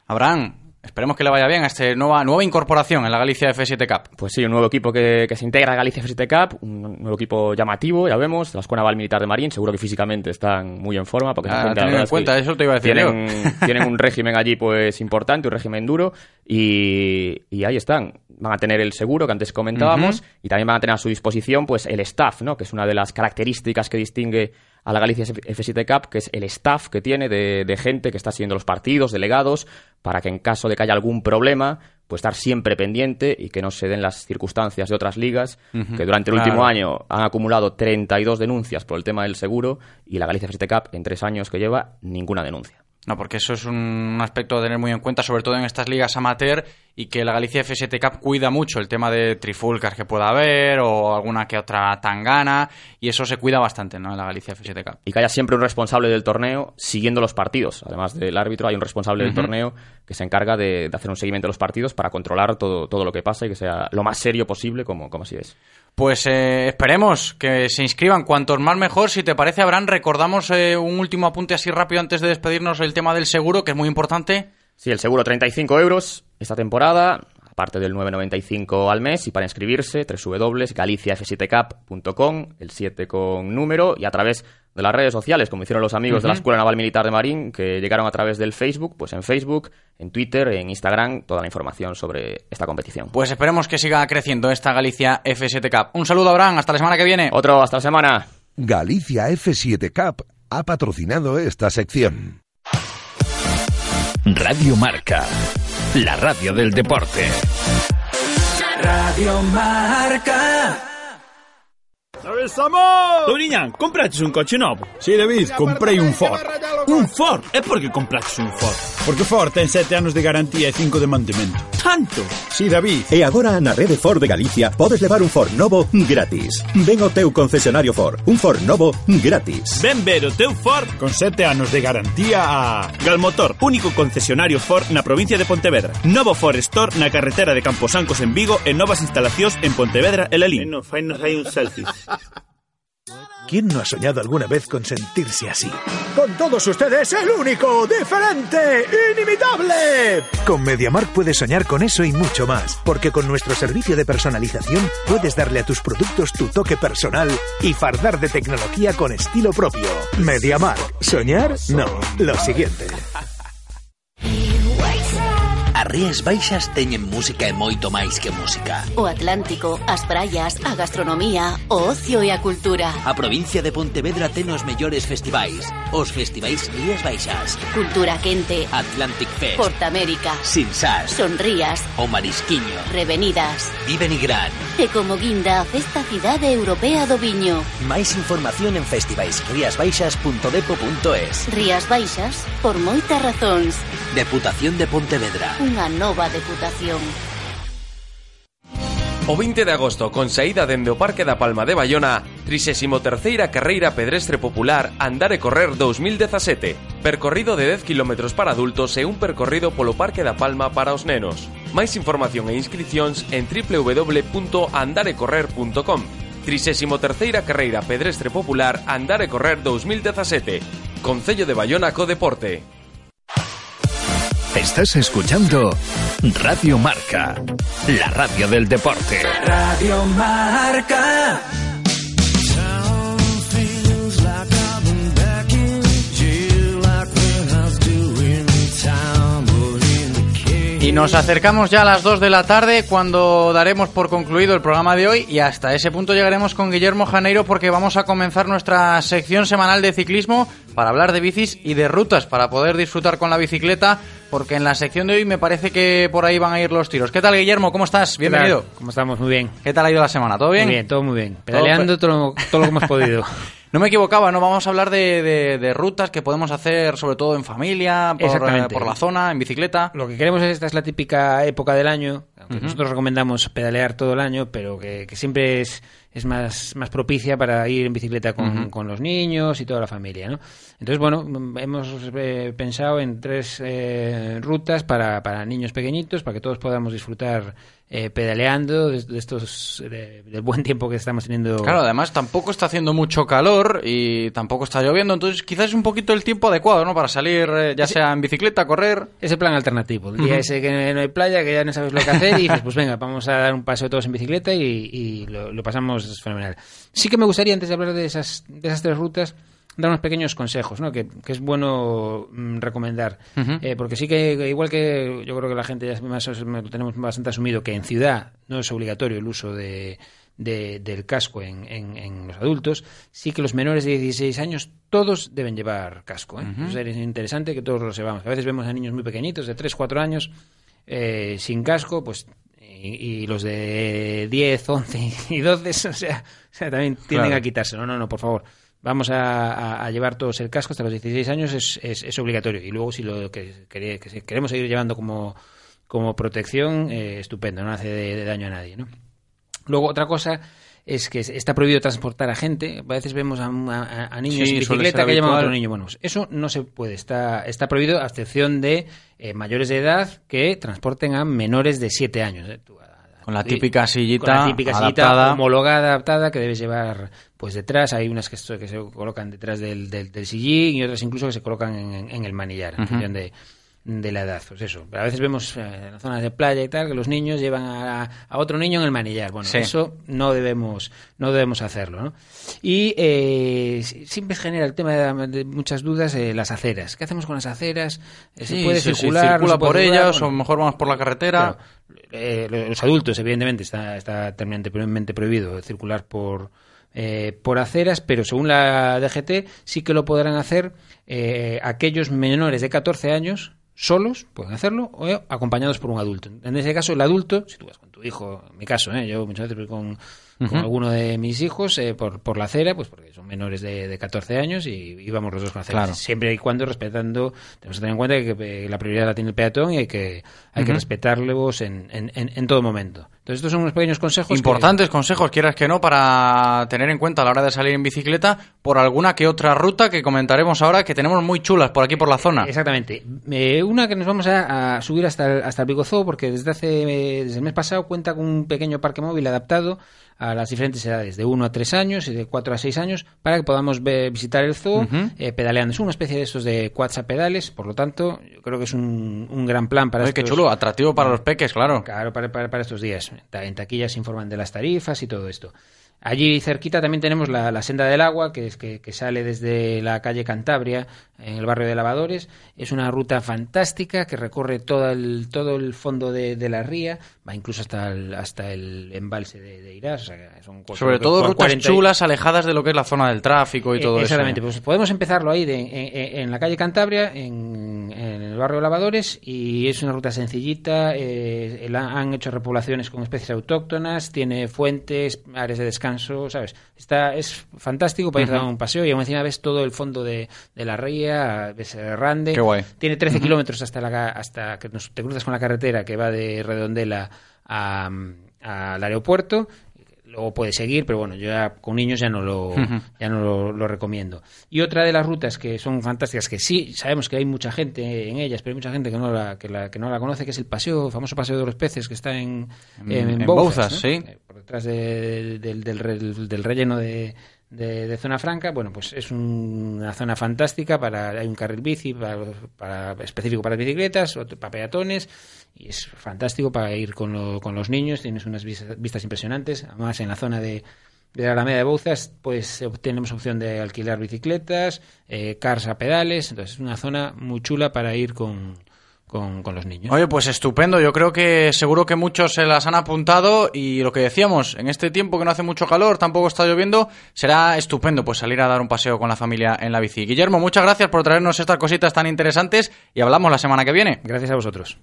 Abraham, esperemos que le vaya bien a esta nueva, nueva incorporación en la Galicia F7 Cup. Pues sí, un nuevo equipo que, que se integra a Galicia F7 Cup, un nuevo equipo llamativo, ya vemos, la Escuela Naval Militar de Marín, seguro que físicamente están muy en forma. Porque Ah, gente, en es cuenta, eso te iba a decir tienen, yo. tienen un régimen allí pues importante, un régimen duro, y, y ahí están. Van a tener el seguro que antes comentábamos, y también van a tener a su disposición pues el staff, ¿no? que es una de las características que distingue a la Galicia F7 Cup, que es el staff que tiene de, de gente que está siguiendo los partidos, delegados, para que en caso de que haya algún problema, pues estar siempre pendiente y que no se den las circunstancias de otras ligas que durante el claro. último año han acumulado 32 denuncias por el tema del seguro y la Galicia FST Cup en tres años que lleva ninguna denuncia. No, porque eso es un aspecto a tener muy en cuenta, sobre todo en estas ligas amateur, y que la Galicia FST Cup cuida mucho el tema de trifulcas que pueda haber, o alguna que otra tangana, y eso se cuida bastante, ¿no? En la Galicia FST Cup. y que haya siempre un responsable del torneo siguiendo los partidos. Además del árbitro, hay un responsable del torneo que se encarga de, de hacer un seguimiento de los partidos para controlar todo, todo lo que pasa y que sea lo más serio posible, como, como así es. Pues eh, esperemos que se inscriban cuantos más mejor. Si te parece, Abraham, recordamos eh, un último apunte así rápido antes de despedirnos el tema del seguro, que es muy importante. Sí, el seguro 35 euros esta temporada, aparte del 9,95 al mes. Y para inscribirse, www.galiciaf7cap.com, el 7 con número, y a través de las redes sociales, como hicieron los amigos de la. Escuela Naval Militar de Marín, que llegaron a través del Facebook, pues en Facebook, en Twitter, en Instagram, toda la información sobre esta competición. Pues esperemos que siga creciendo esta Galicia FST Cup. Un saludo, Abraham. Hasta la semana que viene. Otro, hasta la semana. Galicia F7 Cup ha patrocinado esta sección. Radio Marca, la radio del deporte. Radio Marca. Avisamos! Touriñán, compraches un coche novo? Si, sí, David, comprei un Ford. Un Ford? É porque compraches un Ford? Porque Ford ten sete anos de garantía e cinco de mantemento. Tanto? Si, sí, David. E agora na rede Ford de Galicia podes levar un Ford novo gratis. Ven ao teu concesionario Ford. Un Ford novo gratis. Ven ver o teu Ford con sete anos de garantía a... Galmotor, único concesionario Ford na provincia de Pontevedra. Novo Ford Store na carretera de Camposancos en Vigo e novas instalacións en Pontevedra e Lelín. No, fainos hai un selfie. ¿Quién no ha soñado alguna vez con sentirse así? Con todos ustedes, el único, diferente, inimitable. Con MediaMark puedes soñar con eso y mucho más, porque con nuestro servicio de personalización puedes darle a tus productos tu toque personal y fardar de tecnología con estilo propio. MediaMark, soñar, no, lo siguiente. Rías Baixas teñen música e moito máis que música. O Atlántico, as praias, a gastronomía, o ocio e a cultura. A provincia de Pontevedra ten os mellores festivais. Os festivais Rías Baixas. Cultura Quente. Atlantic Fest. Portamérica. Sinsas. Sonrías. O Marisquiño. Revenidas. Viven y Gran. E como guinda a Festa Cidade Europea do Viño. Máis información en festivaisriasbaixas.depo.es Rías Baixas, por moitas razóns. Deputación de Pontevedra. Unha a nova deputación. O 20 de agosto, con saída dende o Parque da Palma de Bayona, 33ª Carreira Pedrestre Popular Andar e Correr 2017, percorrido de 10 km para adultos e un percorrido polo Parque da Palma para os nenos. Máis información e inscripcións en www.andarecorrer.com 33ª Carreira Pedrestre Popular Andar e Correr 2017, Concello de Bayona Co Deporte. Estás escuchando Radio Marca, la radio del deporte. Radio Marca. Y nos acercamos ya a las 2 de la tarde cuando daremos por concluido el programa de hoy y hasta ese punto llegaremos con Guillermo Janeiro porque vamos a comenzar nuestra sección semanal de ciclismo para hablar de bicis y de rutas para poder disfrutar con la bicicleta porque en la sección de hoy me parece que por ahí van a ir los tiros. ¿Qué tal Guillermo? ¿Cómo estás? Bienvenido. ¿Cómo estamos? Muy bien. ¿Qué tal ha ido la semana? ¿Todo bien? Muy bien, todo muy bien. Pedaleando todo, todo lo que hemos podido. No me equivocaba, ¿no? Vamos a hablar de, de- de rutas que podemos hacer, sobre todo en familia, por, eh, por la zona, en bicicleta. Lo que queremos es, esta es la típica época del año, aunque nosotros recomendamos pedalear todo el año, pero que, que siempre es, es más, más propicia para ir en bicicleta con, con los niños y toda la familia, ¿no? Entonces, bueno, mm, hemos eh, pensado en tres eh, rutas para, para niños pequeñitos, para que todos podamos disfrutar eh, pedaleando de, de estos de- del buen tiempo que estamos teniendo. Claro, además tampoco está haciendo mucho calor y tampoco está lloviendo, entonces quizás es un poquito el tiempo adecuado, ¿no? Para salir, eh, ya sea en bicicleta, correr. Es el plan alternativo. El día ese que no hay playa, que ya no sabes lo que hacer, y dices, pues venga, vamos a dar un paseo todos en bicicleta y, y lo, lo pasamos fenomenal. Sí que me gustaría, antes de hablar de esas, de esas tres rutas, dar unos pequeños consejos, ¿no? Que, que es bueno mm, recomendar. Eh, porque sí que, igual que yo creo que la gente ya más lo tenemos bastante asumido, que en ciudad no es obligatorio el uso de, de- del casco en, en- en los adultos, sí que los menores de 16 años todos deben llevar casco. ¿eh? Entonces es interesante que todos lo sepamos. A veces vemos a niños muy pequeñitos, de 3, 4 años, eh, sin casco, pues y, y los de 10, 11 y 12, o sea, o sea también tienden Claro. a quitarse. No, no, no, por favor. Vamos a, a- a llevar todos el casco hasta los 16 años, es, es, es obligatorio. Y luego, si lo que, que queremos seguir llevando como, como protección, eh, estupendo, no hace de, de daño a nadie. ¿no? Luego, otra cosa es que está prohibido transportar a gente. A veces vemos a, a- a niños Sí, en bicicleta que llaman a otro niño. Bueno, eso no se puede. Está, está prohibido a excepción de eh, mayores de edad que transporten a menores de 7 años. ¿eh? Tú, Con la típica sillita con la típica sillita homologada, adaptada, que debes llevar pues detrás. Hay unas que, se colocan detrás del, del, del sillín y otras incluso que se colocan en, en- el manillar, en Ujú. función de, de la edad. Pues eso. A veces vemos eh, en las zonas de playa y tal que los niños llevan a, a otro niño en el manillar. Bueno, Sí. eso no debemos, no debemos hacerlo. ¿no? Y eh, si- siempre genera el tema de, de muchas dudas eh, las aceras. ¿Qué hacemos con las aceras? Eh, ¿Se Sí, puede sí, circular? ¿No circula puede por circular? ellas Bueno, o mejor vamos por la carretera. eh, los adultos, evidentemente, está, está terminantemente prohibido circular por, eh, por aceras, pero según la DGT sí que lo podrán hacer eh, aquellos menores de 14 años solos, pueden hacerlo, o acompañados por un adulto. En ese caso, el adulto, si tú vas con tu hijo, en mi caso, eh, yo muchas veces voy con, con alguno de mis hijos eh, por, por la acera, pues porque son menores de, de 14 años y íbamos los dos con la acera. Claro. Siempre y cuando respetando, tenemos que tener en cuenta que, la prioridad la tiene el peatón y hay que, hay que respetarlos en, en, en, en todo momento. Entonces, estos son unos pequeños consejos. que- Importantes consejos, quieras que no, para tener en cuenta a la hora de salir en bicicleta por alguna que otra ruta que comentaremos ahora que tenemos muy chulas por aquí por la zona. Exactamente. Eh, una que nos vamos a, a subir hasta el, hasta el porque desde hace eh, desde el mes pasado cuenta con un pequeño parque móvil adaptado a las diferentes edades, de 1 a 3 años y de 4 a 6 años, para que podamos visitar el zoo Ujú. eh, pedaleando. Es una especie de estos de quads a pedales, por lo tanto, yo creo que es un, un gran plan para Oye, qué estos- chulo, atractivo para los peques, claro. Claro, para, para, para estos días. En taquillas se informan de las tarifas y todo esto. Allí cerquita también tenemos la, la senda del agua, que es que, que sale desde la calle Cantabria, en el barrio de Lavadores. Es una ruta fantástica que recorre todo el, todo el fondo de, de la ría, va incluso hasta el, hasta el embalse de, de Irás. o sea, son Sobre todo rutas 40 y- chulas, alejadas de lo que es la zona del tráfico y todo eh, eso. Exactamente, pues podemos empezarlo ahí de- en, en- en la calle Cantabria, en, en barrio Lavadores, y es una ruta sencillita. eh, han hecho repoblaciones con especies autóctonas, tiene fuentes, áreas de descanso, ¿sabes? Está, es fantástico para ir a dar un paseo y aún encima ves todo el fondo de, de la ría, ves el Rande. Qué guay. Tiene 13 Ujú. kilómetros hasta, la, hasta que nos- te cruzas con la carretera que va de Redondela a- al aeropuerto. Luego puedes seguir, pero bueno, yo ya con niños ya no lo, ya no lo, lo recomiendo. Y otra de las rutas que son fantásticas, que sí sabemos que hay mucha gente en ellas, pero hay mucha gente que no la, que la, que no la conoce, que es el paseo, el famoso paseo de los peces que está en, En- en, en Bouzas, Bouzas, ¿no? sí. Eh, Por detrás de- del, del, del relleno de, de, zona franca, bueno, pues es un- una zona fantástica para, hay un carril bici para, específico para bicicletas, otro para peatones, y es fantástico para ir con, lo- con los niños, tienes unas vistas, vistas impresionantes, además en la zona de, de la Alameda de Bouzas, pues tenemos opción de alquilar bicicletas, eh, cars a pedales, entonces es una zona muy chula para ir con, con, con los niños. Oye, pues estupendo. Yo creo que seguro que muchos se las han apuntado y lo que decíamos, en este tiempo que no hace mucho calor, tampoco está lloviendo, será estupendo pues salir a dar un paseo con la familia en la bici. Guillermo, muchas gracias por traernos estas cositas tan interesantes y hablamos la semana que viene. Gracias a vosotros.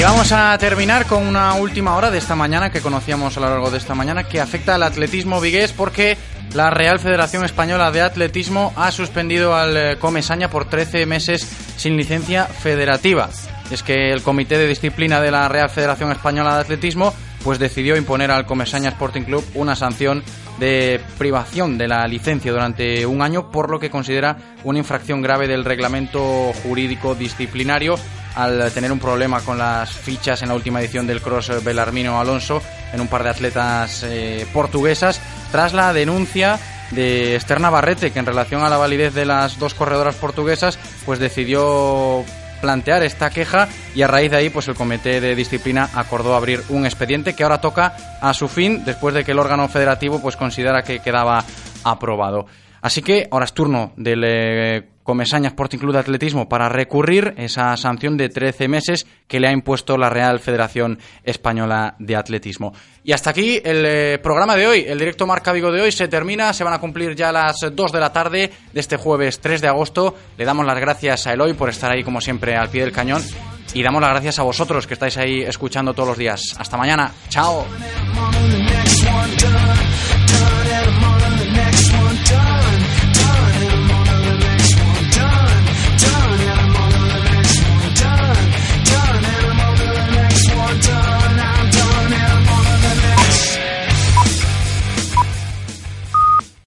Y vamos a terminar con una última hora de esta mañana que conocíamos a lo largo de esta mañana que afecta al atletismo vigués porque la Real Federación Española de Atletismo ha suspendido al eh, Comesaña por 13 meses sin licencia federativa. Es que el Comité de Disciplina de la Real Federación Española de Atletismo pues decidió imponer al Comesaña Sporting Club una sanción de privación de la licencia durante un año por lo que considera una infracción grave del reglamento jurídico disciplinario al tener un problema con las fichas en la última edición del Cross Belarmino Alonso en un par de atletas eh, portuguesas tras la denuncia de Esther Navarrete que en relación a la validez de las dos corredoras portuguesas pues decidió plantear esta queja y a raíz de ahí pues el comité de disciplina acordó abrir un expediente que ahora toca a su fin después de que el órgano federativo pues considera que quedaba aprobado. Así que ahora es turno del eh, Comesaña Sporting Club de Atletismo para recurrir esa sanción de 13 meses que le ha impuesto la Real Federación Española de Atletismo. Y hasta aquí el eh, programa de hoy, el directo Marca Vigo de hoy se termina, se van a cumplir ya las 2 de la tarde de este jueves 3 de agosto. Le damos las gracias a Eloy por estar ahí como siempre al pie del cañón y damos las gracias a vosotros que estáis ahí escuchando todos los días. Hasta mañana, chao.